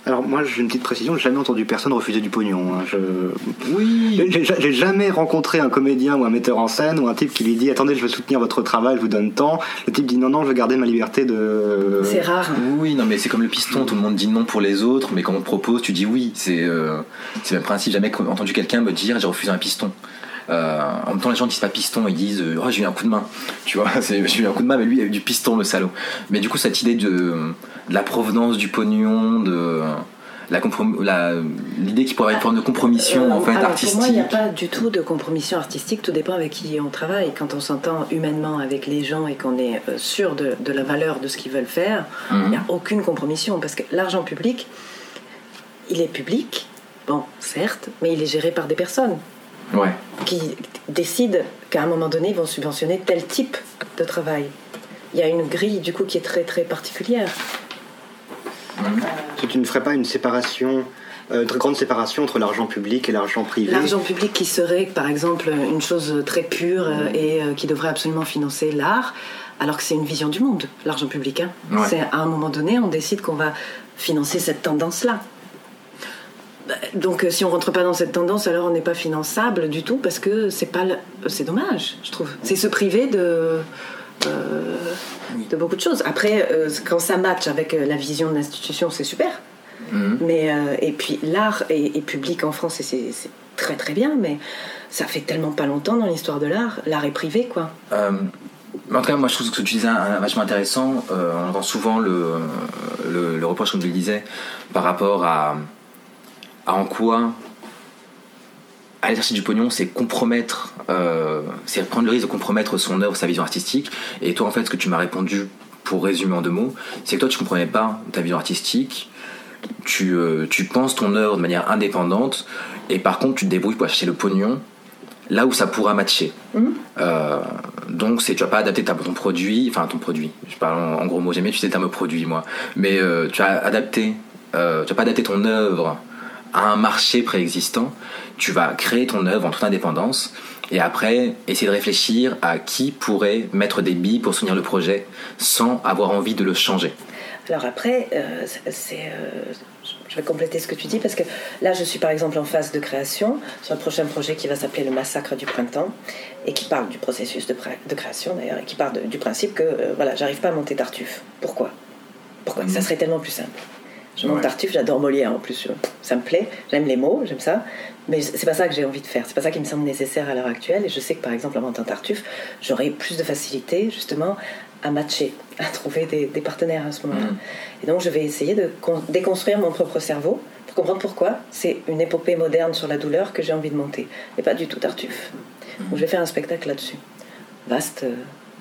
Alors moi j'ai une petite précision, j'ai jamais entendu personne refuser du pognon. hein. Je... Oui. J'ai- jamais rencontré un comédien ou un metteur en scène ou un type qui lui dit attendez je veux soutenir votre travail, je vous donne tant. Le type dit non non je veux garder ma liberté de... C'est rare. Oui, non, mais c'est comme le piston, tout le monde dit non pour les autres, mais quand on te propose, tu dis oui. C'est euh, c'est le même principe. Jamais entendu quelqu'un me dire j'ai refusé un piston. Euh, en même temps, les gens disent pas piston, ils disent euh, oh j'ai eu un coup de main. Tu vois, [LAUGHS] j'ai eu un coup de main, mais lui il a eu du piston, le salaud. Mais du coup, cette idée de, de la provenance du pognon, de la comprom- la- l'idée qu'il pourrait y avoir une forme de compromission Euh, en fait artistique. Pour moi, il n'y a pas du tout de compromission artistique. Tout dépend avec qui on travaille. Quand on s'entend humainement avec les gens et qu'on est sûr de, de la valeur de ce qu'ils veulent faire, il Mhm. n'y a aucune compromission. Parce que l'argent public, il est public, bon, certes, mais il est géré par des personnes Ouais. qui décident qu'à un moment donné, ils vont subventionner tel type de travail. Il y a une grille, du coup, qui est très, très particulière. Si tu ne ferais pas une séparation, euh, une très grande séparation entre l'argent public et l'argent privé? L'argent public qui serait, par exemple, une chose très pure euh, et euh, qui devrait absolument financer l'art, alors que c'est une vision du monde, l'argent public. hein. Ouais. C'est à un moment donné, on décide qu'on va financer cette tendance-là. Bah, Donc, euh, si on rentre pas dans cette tendance, alors on n'est pas finançable du tout parce que c'est pas, le- c'est dommage, je trouve. C'est se priver de. euh, de beaucoup de choses. Après, euh, quand ça match avec la vision de l'institution, c'est super. Mhm. Mais euh, et puis l'art est, est public en France et c'est très très bien, mais ça fait tellement pas longtemps dans l'histoire de l'art. L'art est privé, quoi. En tout cas, moi je trouve que ce que tu disais un, vachement intéressant. On entend souvent le, le, le reproche, comme tu le disais, par rapport à, à en quoi aller chercher du pognon, c'est compromettre, euh, c'est prendre le risque de compromettre son œuvre, sa vision artistique. Et toi, en fait, ce que tu m'as répondu, pour résumer en deux mots, c'est que toi, tu comprenais pas ta vision artistique. Tu, euh, tu penses ton œuvre de manière indépendante, et par contre, tu te débrouilles pour aller chercher le pognon là où ça pourra matcher. Euh, donc, c'est tu vas pas adapter ta, ton produit, enfin ton produit. Je parle en, en gros mots, j'aime bien utiliser le terme produit, moi. Mais tu vas adapter, euh, tu vas pas adapter ton œuvre à un marché préexistant. Tu vas créer ton œuvre en toute indépendance et après essayer de réfléchir à qui pourrait mettre des billes pour soutenir le projet sans avoir envie de le changer. Alors après, euh, c'est- euh, je vais compléter ce que tu dis parce que là, je suis par exemple en phase de création sur un prochain projet qui va s'appeler le Massacre du printemps et qui parle du processus de, pré- de création d'ailleurs et qui part de- du principe que euh, voilà, j'arrive pas à monter Tartuffe. Pourquoi? Pourquoi? Ça serait tellement plus simple. Je monte Ouais. Tartuffe, j'adore Molière en plus, ça me plaît, j'aime les mots, j'aime ça, mais c'est pas ça que j'ai envie de faire, c'est pas ça qui me semble nécessaire à l'heure actuelle et je sais que par exemple en montant Tartuffe, j'aurai plus de facilité justement à matcher, [LAUGHS] à trouver des, des partenaires à ce moment-là. Mhm. Et donc je vais essayer de con- déconstruire mon propre cerveau pour comprendre pourquoi c'est une épopée moderne sur la douleur que j'ai envie de monter, et pas du tout Tartuffe. Donc je vais faire un spectacle là-dessus. Vaste euh,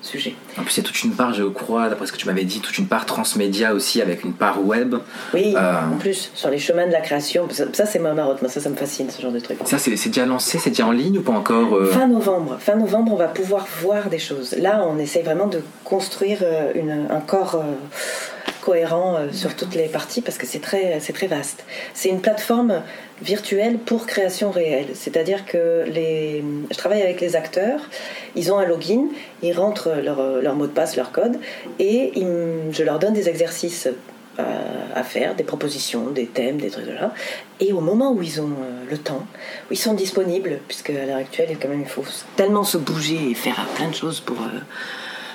sujet. En plus, il y a toute une part, je crois, d'après ce que tu m'avais dit, toute une part transmédia aussi avec une part web. Oui, Euh. en plus, sur les chemins de la création, ça, ça, c'est ma marotte, moi ça, ça me fascine ce genre de truc. Ça, c'est déjà lancé, c'est déjà en ligne ou pas encore euh Fin novembre, fin novembre, on va pouvoir voir des choses. Là, on essaye vraiment de construire euh, une- un corps cohérent euh, sur toutes les parties parce que c'est très, très vaste. C'est une plateforme virtuelle pour création réelle. C'est-à-dire que les, je travaille avec les acteurs, ils ont un login, ils rentrent leur, leur mot de passe, leur code, et je leur donne des exercices à, à faire, des propositions, des thèmes, des trucs de là. Et au moment où ils ont euh, le temps, où ils sont disponibles, puisque à l'heure actuelle, quand même, il faut tellement se bouger et faire plein de choses pour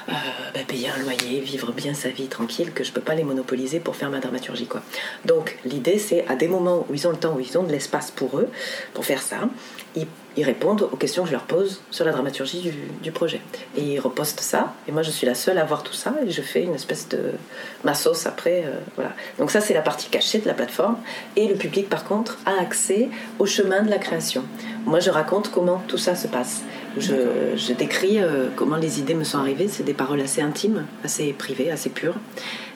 euh, bah, payer un loyer, vivre bien sa vie tranquille, que je peux pas les monopoliser pour faire ma dramaturgie. Quoi. Donc l'idée, c'est à des moments où ils ont le temps, où ils ont de l'espace pour eux, pour faire ça, ils, répondent aux questions que je leur pose sur la dramaturgie du, du projet. Et ils repostent ça, et moi je suis la seule à voir tout ça, et je fais une espèce de ma sauce après. euh, voilà. Donc ça, c'est la partie cachée de la plateforme, et le public, par contre, a accès au chemin de la création. Moi, je raconte comment tout ça se passe. Je, décris euh, comment les idées me sont arrivées. C'est des paroles assez intimes, assez privées, assez pures.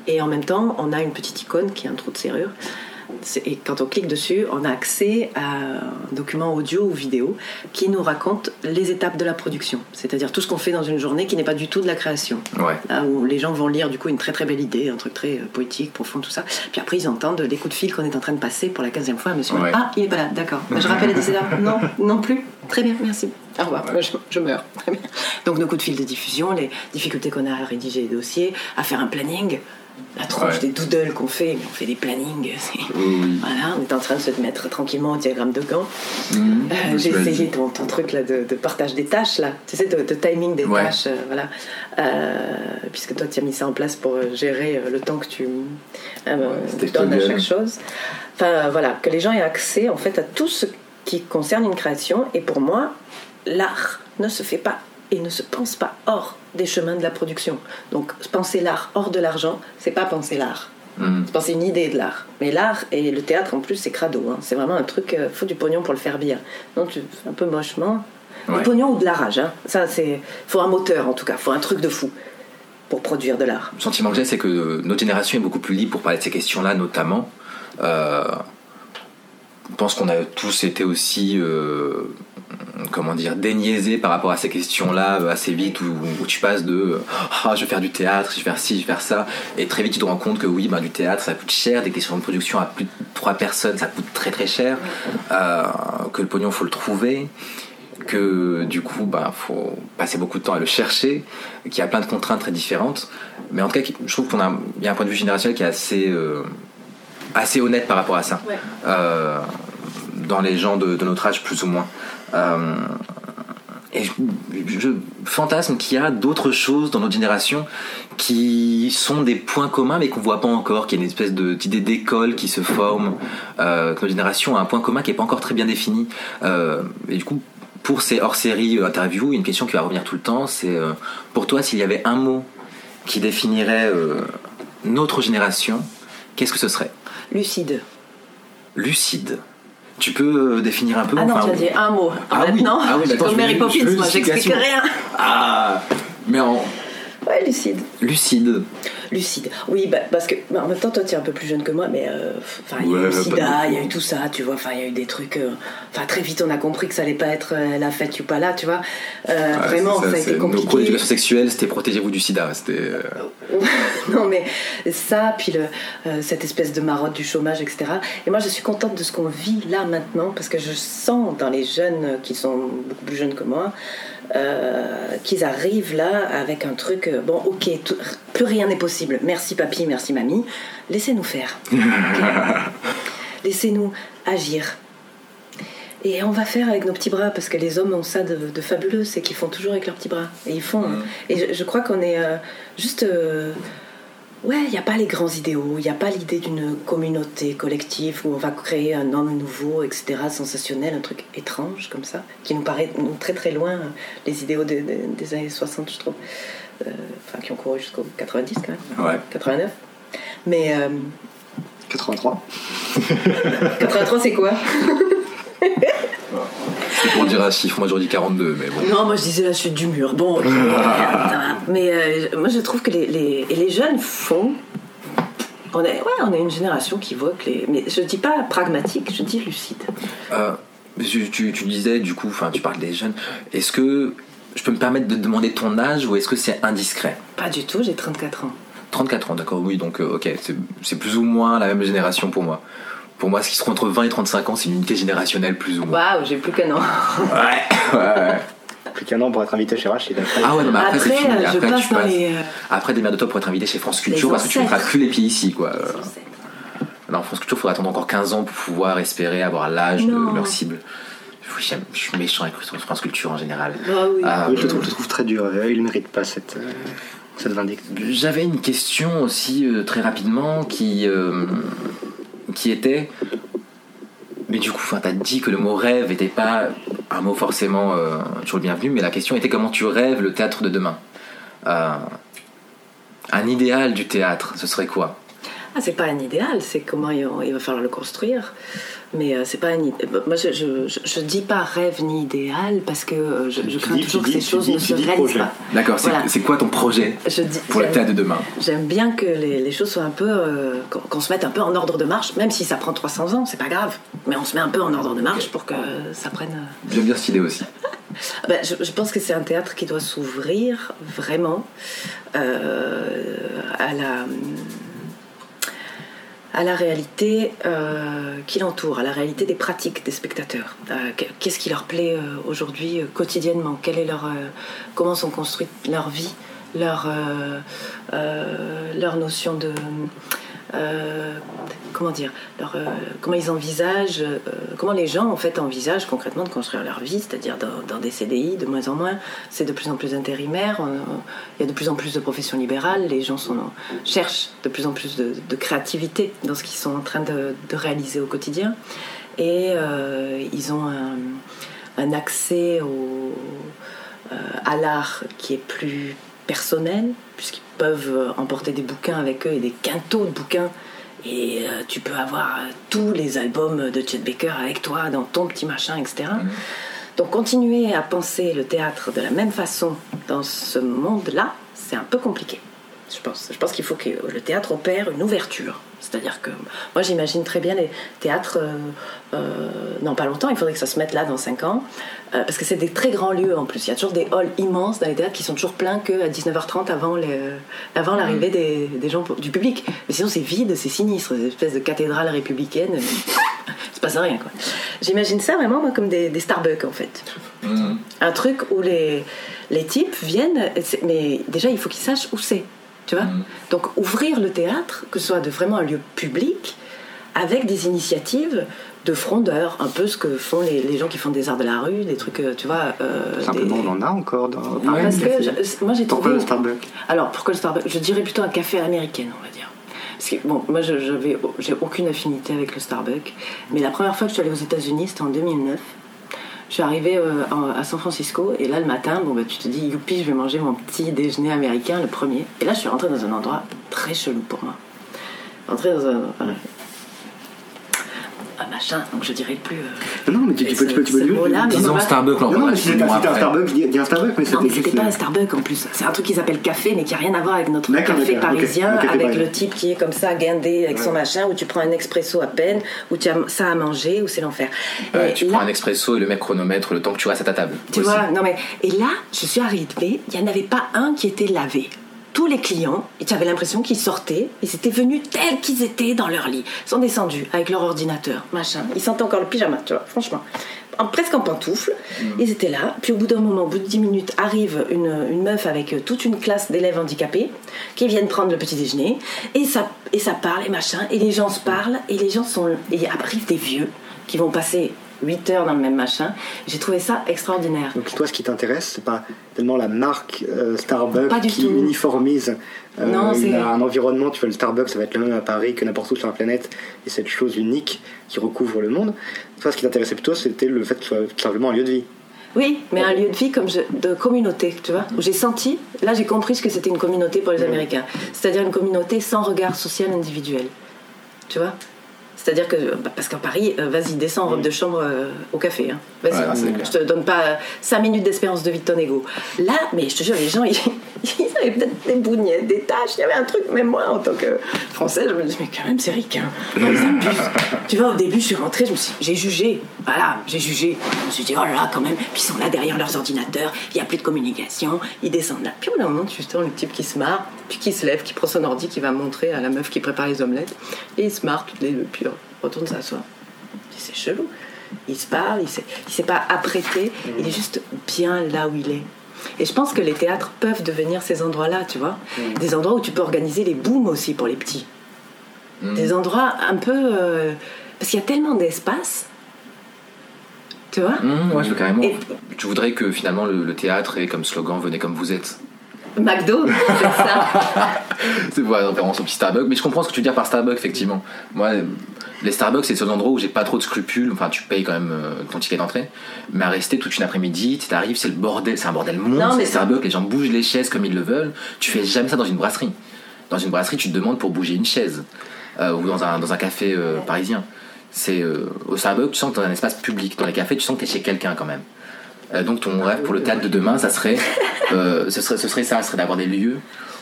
Et en même temps, on a une petite icône qui est un trou de serrure. Et quand on clique dessus, on a accès à un document audio ou vidéo qui nous raconte les étapes de la production. C'est-à-dire tout ce qu'on fait dans une journée qui n'est pas du tout de la création. Ouais. Là où les gens vont lire du coup une très très belle idée, un truc très euh, poétique, profond, tout ça. Puis après ils entendent les coups de fil qu'on est en train de passer pour la 15e fois à monsieur. Ouais. Ah, il est pas là, d'accord. Bah, je rappelle à 17h. Non, non plus. Très bien, merci. Au revoir. Je, je meurs. Très bien. Donc nos coups de fil de diffusion, les difficultés qu'on a à rédiger les dossiers, à faire un planning. La tronche Ouais. des doodles qu'on fait, mais on fait des plannings. [LAUGHS] Voilà, on est en train de se mettre tranquillement au diagramme de Gantt. Mhm. Euh, j'ai essayé ton, ton truc là de, de partage des tâches là, tu sais, de, de timing des Ouais. tâches, euh, voilà. Euh, puisque toi tu as mis ça en place pour gérer le temps que tu donnes à chaque chose. Enfin voilà, que les gens aient accès en fait à tout ce qui concerne une création. Et pour moi, l'art ne se fait pas et ne se pense pas hors des chemins de la production. Donc penser l'art hors de l'argent, c'est pas penser l'art. Hmm. Je pense que c'est une idée de l'art. Mais l'art et le théâtre en plus, c'est crado. hein. C'est vraiment un truc, euh, faut du pognon pour le faire bien. Donc tu fais un peu mochement. Ouais. Du pognon ou de la rage. Hein. Ça, c'est. faut un moteur en tout cas, faut un truc de fou pour produire de l'art. Le sentiment que j'ai, c'est que notre génération est beaucoup plus libre pour parler de ces questions-là, notamment. Euh, pense qu'on a tous été aussi, euh, comment dire, déniaisés par rapport à ces questions-là euh, assez vite, où, tu passes de euh, ah, je vais faire du théâtre, je vais faire ci, je vais faire ça, et très vite tu te rends compte que oui, ben, du théâtre ça coûte cher, des questions de production à plus de trois personnes ça coûte très très cher, que le pognon faut le trouver. Que du coup bah faut passer beaucoup de temps à le chercher. Qu'il y a plein de contraintes très différentes. Mais en tout cas je trouve qu'on a y a un point de vue générationnel qui est assez assez honnête par rapport à ça Ouais. Euh, dans les gens de, de notre âge plus ou moins Euh, et je, je fantasme qu'il y a d'autres choses dans notre génération qui sont des points communs mais qu'on voit pas encore, qu'il y a une espèce d'idée d'école qui se forme, euh, que notre génération a un point commun qui est pas encore très bien défini. Euh, et du coup, pour ces hors-série euh, interviews, une question qui va revenir tout le temps, c'est euh, pour toi s'il y avait un mot qui définirait notre génération, qu'est-ce que ce serait? Lucide. Lucide. Tu peux euh, définir un peu Ah non, enfin, tu as dit un mot. Ah oui. Maintenant, Ah oui, suis d'accord, comme Mary Poppins, moi, j'explique rien. Ah Mais en Ouais, lucide. lucide. Lucide. Oui, bah, parce que bah, en même temps, toi, tu es un peu plus jeune que moi, mais euh, il y a eu Ouais, le pas sida, beaucoup. il y a eu tout ça, tu vois. Enfin, il y a eu des trucs. euh, Enfin, très vite, on a compris que ça allait pas être euh, la fête ou pas là, tu vois. Ah, vraiment, ça, a été Nos compliqué. d'éducation sexuelle, c'était protégez-vous du sida. C'était. [LAUGHS] non, mais ça, puis le, cette espèce de marotte du chômage, etc. Et moi, je suis contente de ce qu'on vit là maintenant, parce que je sens dans les jeunes qui sont beaucoup plus jeunes que moi, qu'ils arrivent là avec un truc, bon, ok, tout- plus rien n'est possible. Merci papy, merci mamie. Laissez-nous faire. [LAUGHS] Laissez-nous agir. Et on va faire avec nos petits bras, parce que les hommes ont ça de, de fabuleux, c'est qu'ils font toujours avec leurs petits bras. Et ils font. Et je, je crois qu'on est euh, juste. euh, ouais, il n'y a pas les grands idéaux, il n'y a pas l'idée d'une communauté collective où on va créer un homme nouveau, etc., sensationnel, un truc étrange comme ça, qui nous paraît nous, très très loin, euh, les idéaux de- de- des années 60, je trouve. Euh, Enfin, qui ont couru jusqu'au 90 quand même. Ouais. 89. Mais. euh, 83 83, [LAUGHS] c'est quoi? On dirait un chiffre, moi j'aurais dit 42, mais bon. Non, moi je disais la chute du mur. Bon, ok. mais euh, moi je trouve que les, les, et les jeunes font. On est, ouais, on est une génération qui voit que les. Mais je dis pas pragmatique, je dis lucide. Euh, tu, tu- tu disais, du coup, enfin, tu parles des jeunes. Est-ce que je peux me permettre de demander ton âge ou est-ce que c'est indiscret? Pas du tout, j'ai 34 ans. 34 ans, d'accord, oui, donc euh, ok, c'est- plus ou moins la même génération pour moi. Pour moi, ce qui se trouve entre 20 et 35 ans, c'est une unité générationnelle plus ou moins. Waouh, j'ai plus qu'un an. Ouais, [LAUGHS] ouais, ouais. Plus qu'un an pour être invité chez Rachid. après. Ah ouais, non, mais après, c'est Après, fini. euh, je Après, passe tu dans passes. les. euh, Après, démerde-toi pour être invité chez France Culture Les parce que tu ne feras plus les pieds ici, quoi. Non, France Culture, il faudra attendre encore 15 ans pour pouvoir espérer avoir l'âge de leur cible. Oui, je suis méchant avec France Culture en général. Oui. Ah, Oui, je le trouve, je le trouve très dur. euh, Il ne mérite pas cette, euh, cette vindicte. J'avais une question aussi euh, très rapidement qui, euh, qui était. Mais du coup, tu as dit que le mot rêve n'était pas un mot forcément euh, toujours le bienvenu, mais la question était comment tu rêves le théâtre de demain? Euh, Un idéal du théâtre, ce serait quoi? Ah, c'est pas un idéal, c'est comment il il va falloir le construire. Mais euh, c'est pas un idéal. Moi, je, je, dis pas rêve ni idéal parce que euh, je, crains dis- toujours que dis- ces choses dis- ne se réalisent projet. pas. D'accord, c'est Voilà. quoi ton projet pour le j'aime- théâtre de demain J'aime bien que les, les choses soient un peu. euh, qu'on se mette un peu en ordre de marche, même si ça prend 300 ans, c'est pas grave. Mais on se met un peu en ordre de marche pour que ça prenne. J'aime bien cette idée aussi. [LAUGHS] Ben, je, je pense que c'est un théâtre qui doit s'ouvrir vraiment à la à la réalité euh, qui l'entoure, à la réalité des pratiques des spectateurs. Euh, Qu'est-ce qui leur plaît euh, aujourd'hui quotidiennement? Comment sont construites leur vie, leur, leur notion de... euh, comment dire? Euh, Comment ils envisagent, euh, comment les gens en fait envisagent concrètement de construire leur vie, c'est-à-dire dans, des CDI de moins en moins. C'est de plus en plus intérimaire, il y a de plus en plus de professions libérales, les gens cherchent de plus en plus de, créativité dans ce qu'ils sont en train de, réaliser au quotidien. Et ils ont un, accès à l'art qui est plus personnel, puisqu'ils peuvent euh, emporter des bouquins avec eux et des quintaux de bouquins. Et euh, tu peux avoir euh, tous les albums de Chet Baker avec toi dans ton petit machin, etc. Donc continuer à penser le théâtre de la même façon dans ce monde-là, c'est un peu compliqué. Je pense, je pense qu'il faut que le théâtre opère une ouverture. C'est-à-dire que moi j'imagine très bien les théâtres, euh, euh, non pas longtemps, il faudrait que ça se mette là dans 5 ans, euh, parce que c'est des très grands lieux en plus. Il y a toujours des halls immenses dans les théâtres qui sont toujours pleins qu'à 19h30 avant, les, avant l'arrivée des, des gens, du public. Mais sinon c'est vide, c'est sinistre, des espèces de cathédrales républicaines. il se passe rien quoi. J'imagine ça vraiment moi, comme des, des Starbucks en fait. Un truc où les, les types viennent, c'est- mais déjà il faut qu'ils sachent où c'est. Tu vois Donc ouvrir le théâtre, que ce soit de vraiment un lieu public, avec des initiatives de frondeurs, un peu ce que font les, les gens qui font des arts de la rue, des trucs, euh, tu vois. euh, Simplement, des- on en a encore dans Paris. parce que je- moi j'ai Pourquoi trouvé. le Starbucks Alors pourquoi le Starbucks Je dirais plutôt un café américain, on va dire. Parce que bon, moi j'ai aucune affinité avec le Starbucks, mais la première fois que je suis allée aux États-Unis, c'était en 2009. Je suis arrivée euh, à San Francisco et là le matin, bon bah tu te dis youpi, je vais manger mon petit déjeuner américain, le premier. Et là je suis rentrée dans un endroit très chelou pour moi. Rentrée dans un, un, un machin, donc je dirais plus. euh, Non, mais tu, tu peux, tu peux, tu peux dire- Disons Starbucks, là, on Non, non, mais c'était un. Starbucks, dis un Starbucks, mais Non, c'était mais c'était juste. pas un Starbucks en plus. C'est un truc qui s'appelle café, mais qui a rien à voir avec notre café parisien, Le café avec parisien. le type qui est comme ça, guindé avec son machin, où tu prends un expresso à peine, où tu as ça à manger, où c'est l'enfer. Tu là, prends un expresso et le mec chronomètre le temps que tu restes à ta table. tu aussi. vois, non mais et là, je suis arrivée, il n'y en avait pas un qui était lavé. Tous les clients, et tu avais l'impression qu'ils sortaient, ils étaient venus tels qu'ils étaient dans leur lit. Ils sont descendus avec leur ordinateur, machin. Ils sentaient encore le pyjama, tu vois, franchement. En, presque en pantoufles. Ils étaient là. Puis au bout d'un moment, au bout de 10 minutes, arrive une, une meuf avec toute une classe d'élèves handicapés qui viennent prendre le petit déjeuner. Et ça, et ça parle, et machin. Et les gens se parlent, et les gens sont. Et arrivent des vieux qui vont passer 8 heures dans le même machin. J'ai trouvé ça extraordinaire. Donc toi, ce qui t'intéresse, c'est pas tellement la marque euh, Starbucks Pas du qui tout. uniformise euh, Non, une- c'est- un environnement. Tu vois, le Starbucks, ça va être le même à Paris que n'importe où sur la planète, et cette chose unique qui recouvre le monde. Toi, ce qui t'intéressait plutôt, c'était le fait que ce soit simplement un lieu de vie. Oui, mais un lieu de vie comme je- de communauté, tu vois, où j'ai senti, là j'ai compris ce que c'était une communauté pour les Américains, c'est-à-dire une communauté sans regard social individuel, tu vois? C'est-à-dire que, bah, parce qu'en Paris, euh, vas-y, descends en robe de chambre euh, au café. Hein. Vas-y, Ouais, je te donne pas 5 minutes d'espérance de vie de ton ego. Là, mais je te jure, les gens, [LAUGHS] ils, ils avaient peut-être des bougnettes, des taches, il y avait un truc, même moi, en tant que Français, je me dis, mais quand même, c'est ricain. Non, ils tu vois, au début, je suis rentrée, je me suis j'ai jugé. Voilà, j'ai jugé. Je me suis dit, oh là quand même. Puis ils sont là derrière leurs ordinateurs, il n'y a plus de communication, ils descendent là. Puis au bout d'un moment, tu sens le type qui se marre, puis qui se lève, qui prend son ordi, qui va montrer à la meuf qui prépare les omelettes, et il se marre toutes les deux, puis retourne s'asseoir. C'est chelou. Il se parle, il s'est, il s'est pas apprêté, il est juste bien là où il est. Et je pense que les théâtres peuvent devenir ces endroits-là, tu vois. Des endroits où tu peux organiser les booms aussi pour les petits. Des endroits un peu. euh, parce qu'il y a tellement d'espace. Tu vois? Mmh, ouais, je veux carrément. Et- Tu voudrais que finalement le, le théâtre ait comme slogan Venez comme vous êtes? McDo, [LAUGHS] c'est ça. C'est voilà, référence au petit Starbucks. Mais je comprends ce que tu veux dire par Starbucks, effectivement. Moi, les Starbucks, c'est le seul endroit où j'ai pas trop de scrupules. Enfin, tu payes quand même euh, ton ticket d'entrée. Mais à rester toute une après-midi, tu arrives, c'est le bordel. C'est un bordel monstre. Les Starbucks, les gens bougent les chaises comme ils le veulent. Tu fais jamais ça dans une brasserie. Dans une brasserie, tu te demandes pour bouger une chaise. Euh, ou dans un, dans un café euh, parisien. C'est euh, au Starbucks, tu sens que dans un espace public. Dans les cafés, tu sens que t'es chez quelqu'un quand même. Euh, donc ton rêve pour le théâtre de demain, ça serait, [LAUGHS] euh, ce serait, ce serait ça, ce serait d'avoir des lieux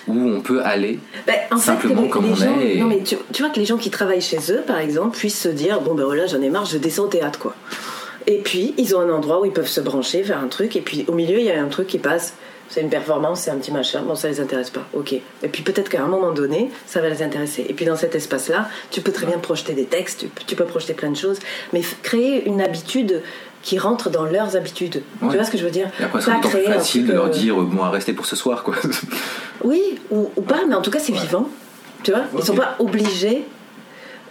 où on peut aller en Simplement fait, comme on gens, est et- non mais tu, tu vois que les gens qui travaillent chez eux, par exemple, puissent se dire bon ben voilà, j'en ai marre, je descends au théâtre quoi. Et puis ils ont un endroit où ils peuvent se brancher, faire un truc, et puis au milieu il y a un truc qui passe. C'est une performance, c'est un petit machin. Bon, ça les intéresse pas. Ok. Et puis peut-être qu'à un moment donné, ça va les intéresser. Et puis dans cet espace-là, tu peux très bien projeter des textes, tu, peux- tu peux projeter plein de choses, mais créer une habitude qui rentre dans leurs habitudes. Ouais. Tu vois ce que je veux dire Et après, c'est plus facile de leur euh, dire euh, bon, restez pour ce soir, quoi. [LAUGHS] Oui, ou, ou pas, mais en tout cas, c'est vivant. Tu vois Ils sont Ok. pas obligés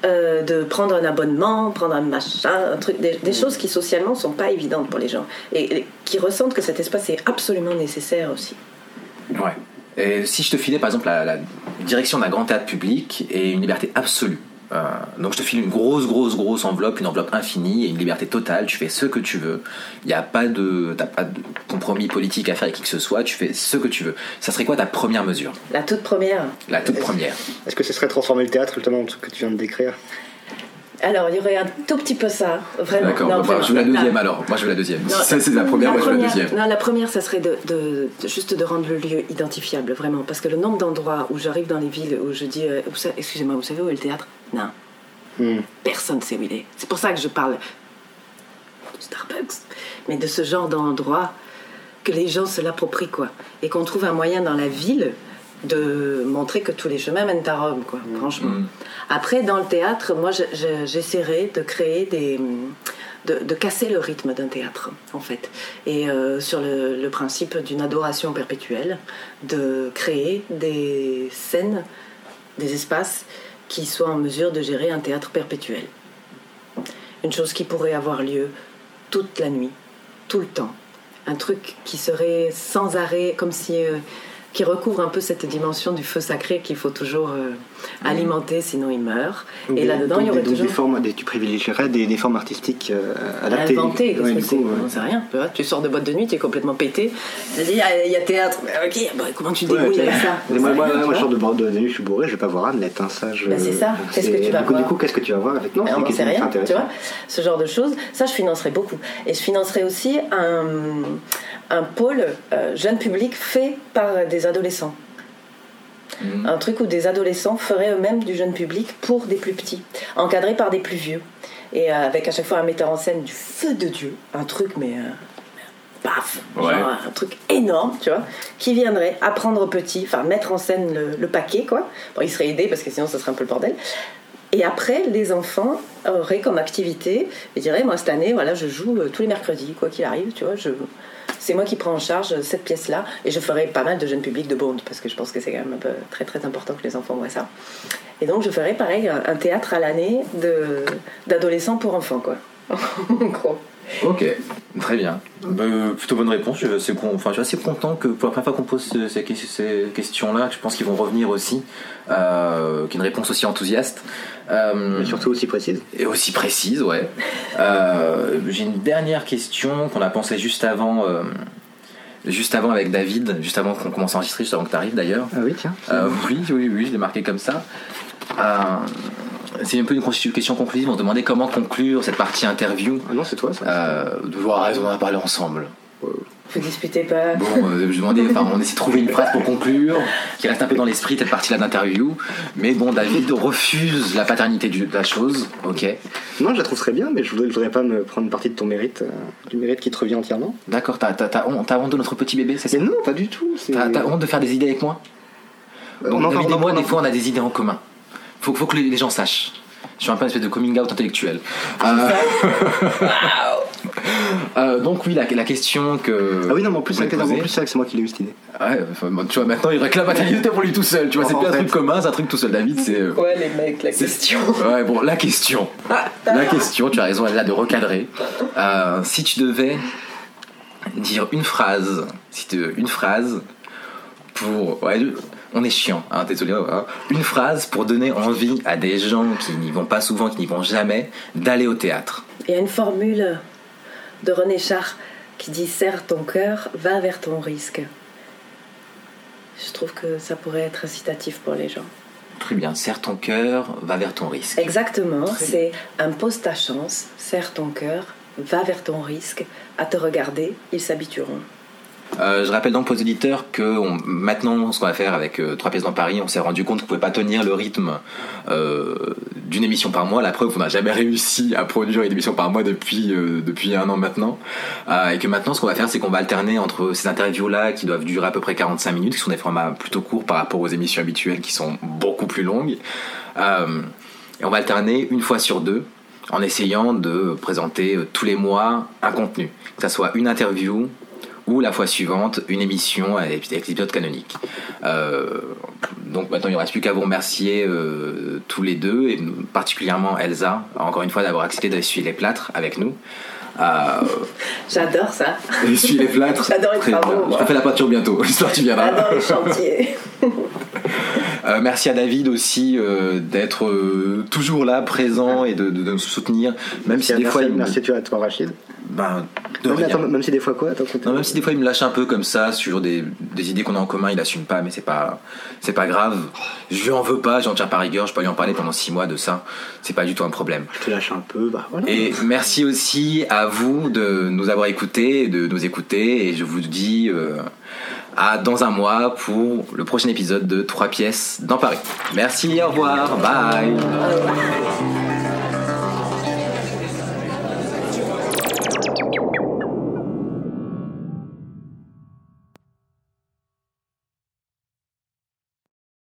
euh, de prendre un abonnement, prendre un machin, un truc, des, des choses qui socialement sont pas évidentes pour les gens. Et, et qui ressentent que cet espace est absolument nécessaire aussi. ouais. Et si je te filais par exemple la, la direction d'un grand théâtre public et une liberté absolue, donc je te file une grosse, grosse, grosse enveloppe, une enveloppe infinie et une liberté totale. Tu fais ce que tu veux. Il n'y a pas de, t'as pas de compromis politique à faire avec qui que ce soit. Tu fais ce que tu veux. Ça serait quoi ta première mesure? La toute première. La toute première. Est-ce que ce serait transformer le théâtre justement en ce que tu viens de décrire? Alors, il y aurait un tout petit peu ça, vraiment. D'accord. Bah, vraiment. je veux la deuxième Non. alors. Moi je veux la deuxième. Non, ça c'est la première, moi je veux la première- deuxième. Non, la première, ça serait de, juste de rendre le lieu identifiable, vraiment. Parce que le nombre d'endroits où j'arrive dans les villes où je dis, euh, excusez-moi, vous savez où est le théâtre? Non. Hmm. Personne ne sait où il est. C'est pour ça que je parle de Starbucks, mais de ce genre d'endroit que les gens se l'approprient, quoi. Et qu'on trouve un moyen dans la ville de montrer que tous les chemins mènent à Rome, quoi, franchement. Mm. Après, dans le théâtre, moi, je- je- j'essaierai de créer des. De, de casser le rythme d'un théâtre, en fait. Et euh, sur le, le principe d'une adoration perpétuelle, de créer des scènes, des espaces qui soient en mesure de gérer un théâtre perpétuel. Une chose qui pourrait avoir lieu toute la nuit, tout le temps. Un truc qui serait sans arrêt, comme si. euh, qui recouvre un peu cette dimension du feu sacré qu'il faut toujours alimenter, sinon il meurt. Et là-dedans, il y aurait des- toujours. des formes, des- tu privilégierais des, des formes artistiques euh, adaptées. Inventé, qu'est-ce Ouais, que du c'est coup, ouais. On sait rien. Tu, vois, tu sors de boîte de nuit, tu es complètement pété. Tu dis, il y a- il y, a théâtre. Mais Ok, bah, comment tu Ouais, débrouilles avec ça Mais moi, moi, rien, moi, je sors de bord de nuit, je suis bourré, je vais pas voir Hamlet, hein, ça. Je... Bah, c'est ça. Qu'est-ce que tu vas du coup, voir Du coup, qu'est-ce que tu vas voir avec c'est on sait question rien, tu vois. Ce genre de choses, ça je financerais beaucoup. Et je financerais aussi un, un pôle euh, jeune public fait par des adolescents. Mhm. Un truc où des adolescents feraient eux-mêmes du jeune public pour des plus petits, encadrés par des plus vieux. Et euh, avec à chaque fois un metteur en scène du feu de Dieu, un truc mais... euh, paf Ouais. genre un truc énorme, tu vois, qui viendrait apprendre aux petits, enfin mettre en scène le, le paquet, quoi. Bon, il serait aidé parce que sinon ça serait un peu le bordel. Et après, les enfants auraient comme activité, ils diraient, moi cette année, voilà, je joue euh, tous les mercredis, quoi qu'il arrive, tu vois, je... c'est moi qui prends en charge cette pièce-là, et je ferai pas mal de jeunes publics de Bond, parce que je pense que c'est quand même un peu très très important que les enfants voient ça. Et donc je ferai pareil, un, théâtre à l'année d'adolescents pour enfants, quoi. [LAUGHS] en gros. Ok, très bien. Bah, plutôt bonne réponse. Je, enfin, suis assez content que pour la première fois qu'on pose ce- ces, ces questions-là, je pense qu'ils vont revenir aussi, euh, qu'une réponse aussi enthousiaste. Euh, Mais surtout aussi précise. et aussi précise, ouais. Euh, J'ai une dernière question qu'on a pensé juste avant, juste avant avec David, juste avant qu'on commence à enregistrer, juste avant que tu arrives d'ailleurs. Ah oui, tiens. Oui, oui, oui, je l'ai marqué comme ça. Euh, c'est un peu une question conclusive. On se demandait comment conclure cette partie interview. Ah non, c'est toi ça. Euh, de voir, on en a parlé ensemble. Vous disputez pas. Bon, euh, je demandais, enfin, on essaie de trouver une phrase pour conclure, qui reste un peu dans l'esprit de cette partie-là d'interview. Mais bon, David refuse la paternité de la chose. Ok, Non, je la trouve très bien, mais je voudrais, je voudrais pas me prendre partie de ton mérite, euh, du mérite qui te revient entièrement. d'accord. T'as, t'as- t'as honte, t'as honte de notre petit bébé, c'est ça? Mais non, pas du tout. c'est- T'as, t'as honte de faire des idées avec moi? On Donc, en David et moi, des fois, on a des idées en commun. Faut, faut que les, les gens sachent. Je suis un peu une espèce de coming out intellectuel. Euh, [LAUGHS] euh, donc oui, la, la question que... Ah oui, non, mais en plus, c'est moi qui l'ai eu cette idée. Ouais, enfin, tu vois, maintenant il réclame la paternité pour lui tout seul. Tu vois, c'est plus un fait. truc commun, c'est un truc tout seul. David, c'est. euh, Ouais, les mecs, la question. [LAUGHS] Ouais, bon, la question. [LAUGHS] La question, tu as raison, elle est là de recadrer. Euh, si tu devais dire une phrase, si tu une phrase pour. Ouais, on est chiant, hein, désolé. hein. Une phrase pour donner envie à des gens qui n'y vont pas souvent, qui n'y vont jamais, d'aller au théâtre. Il y a une formule de René Char qui dit Serre ton cœur, va vers ton risque. Je trouve que ça pourrait être incitatif pour les gens. Très bien, serre ton cœur, va vers ton risque. Exactement, c'est impose ta chance, serre ton cœur, va vers ton risque, à te regarder, ils s'habitueront. Euh, je rappelle donc aux auditeurs que maintenant, ce qu'on va faire avec euh, Trois pièces dans Paris, on s'est rendu compte qu'on pouvait pas tenir le rythme euh, d'une émission par mois. La preuve, on n'a jamais réussi à produire une émission par mois depuis euh, depuis un an maintenant. Et que maintenant, ce qu'on va faire, c'est qu'on va alterner entre ces interviews-là qui doivent durer à peu près 45 minutes, qui sont des formats plutôt courts par rapport aux émissions habituelles qui sont beaucoup plus longues. Et on va alterner une fois sur deux en essayant de présenter tous les mois un contenu, que ça soit une interview ou la fois suivante une émission avec l'épisode canonique. Euh, donc maintenant il ne reste plus qu'à vous remercier euh, tous les deux et particulièrement Elsa encore une fois d'avoir accepté d'essuyer les plâtres avec nous. Euh, J'adore ça, essuyer les plâtres. J'adore les travaux. Je te fais la peinture bientôt. J'espère que tu viendras. j'adore les chantiers. [LAUGHS] Euh, merci à David aussi euh, d'être euh, toujours là, présent et de, de- de nous soutenir, même si des merci, fois il me, merci tu à toi Rachid. Ben, de Non, mais rien. attends, même si des fois quoi attends. Non, même si des fois il me lâche un peu comme ça sur des, des idées qu'on a en commun, il assume pas, mais c'est pas c'est pas grave. Je lui en veux pas, j'en tire par rigueur, je peux lui en parler pendant six mois de ça. C'est pas du tout un problème. Je te lâche un peu, bah voilà. Et merci aussi à vous de nous avoir écoutés, de nous écouter, et je vous dis euh, à dans un mois pour le prochain épisode de Trois pièces dans Paris. Merci, au revoir, bye.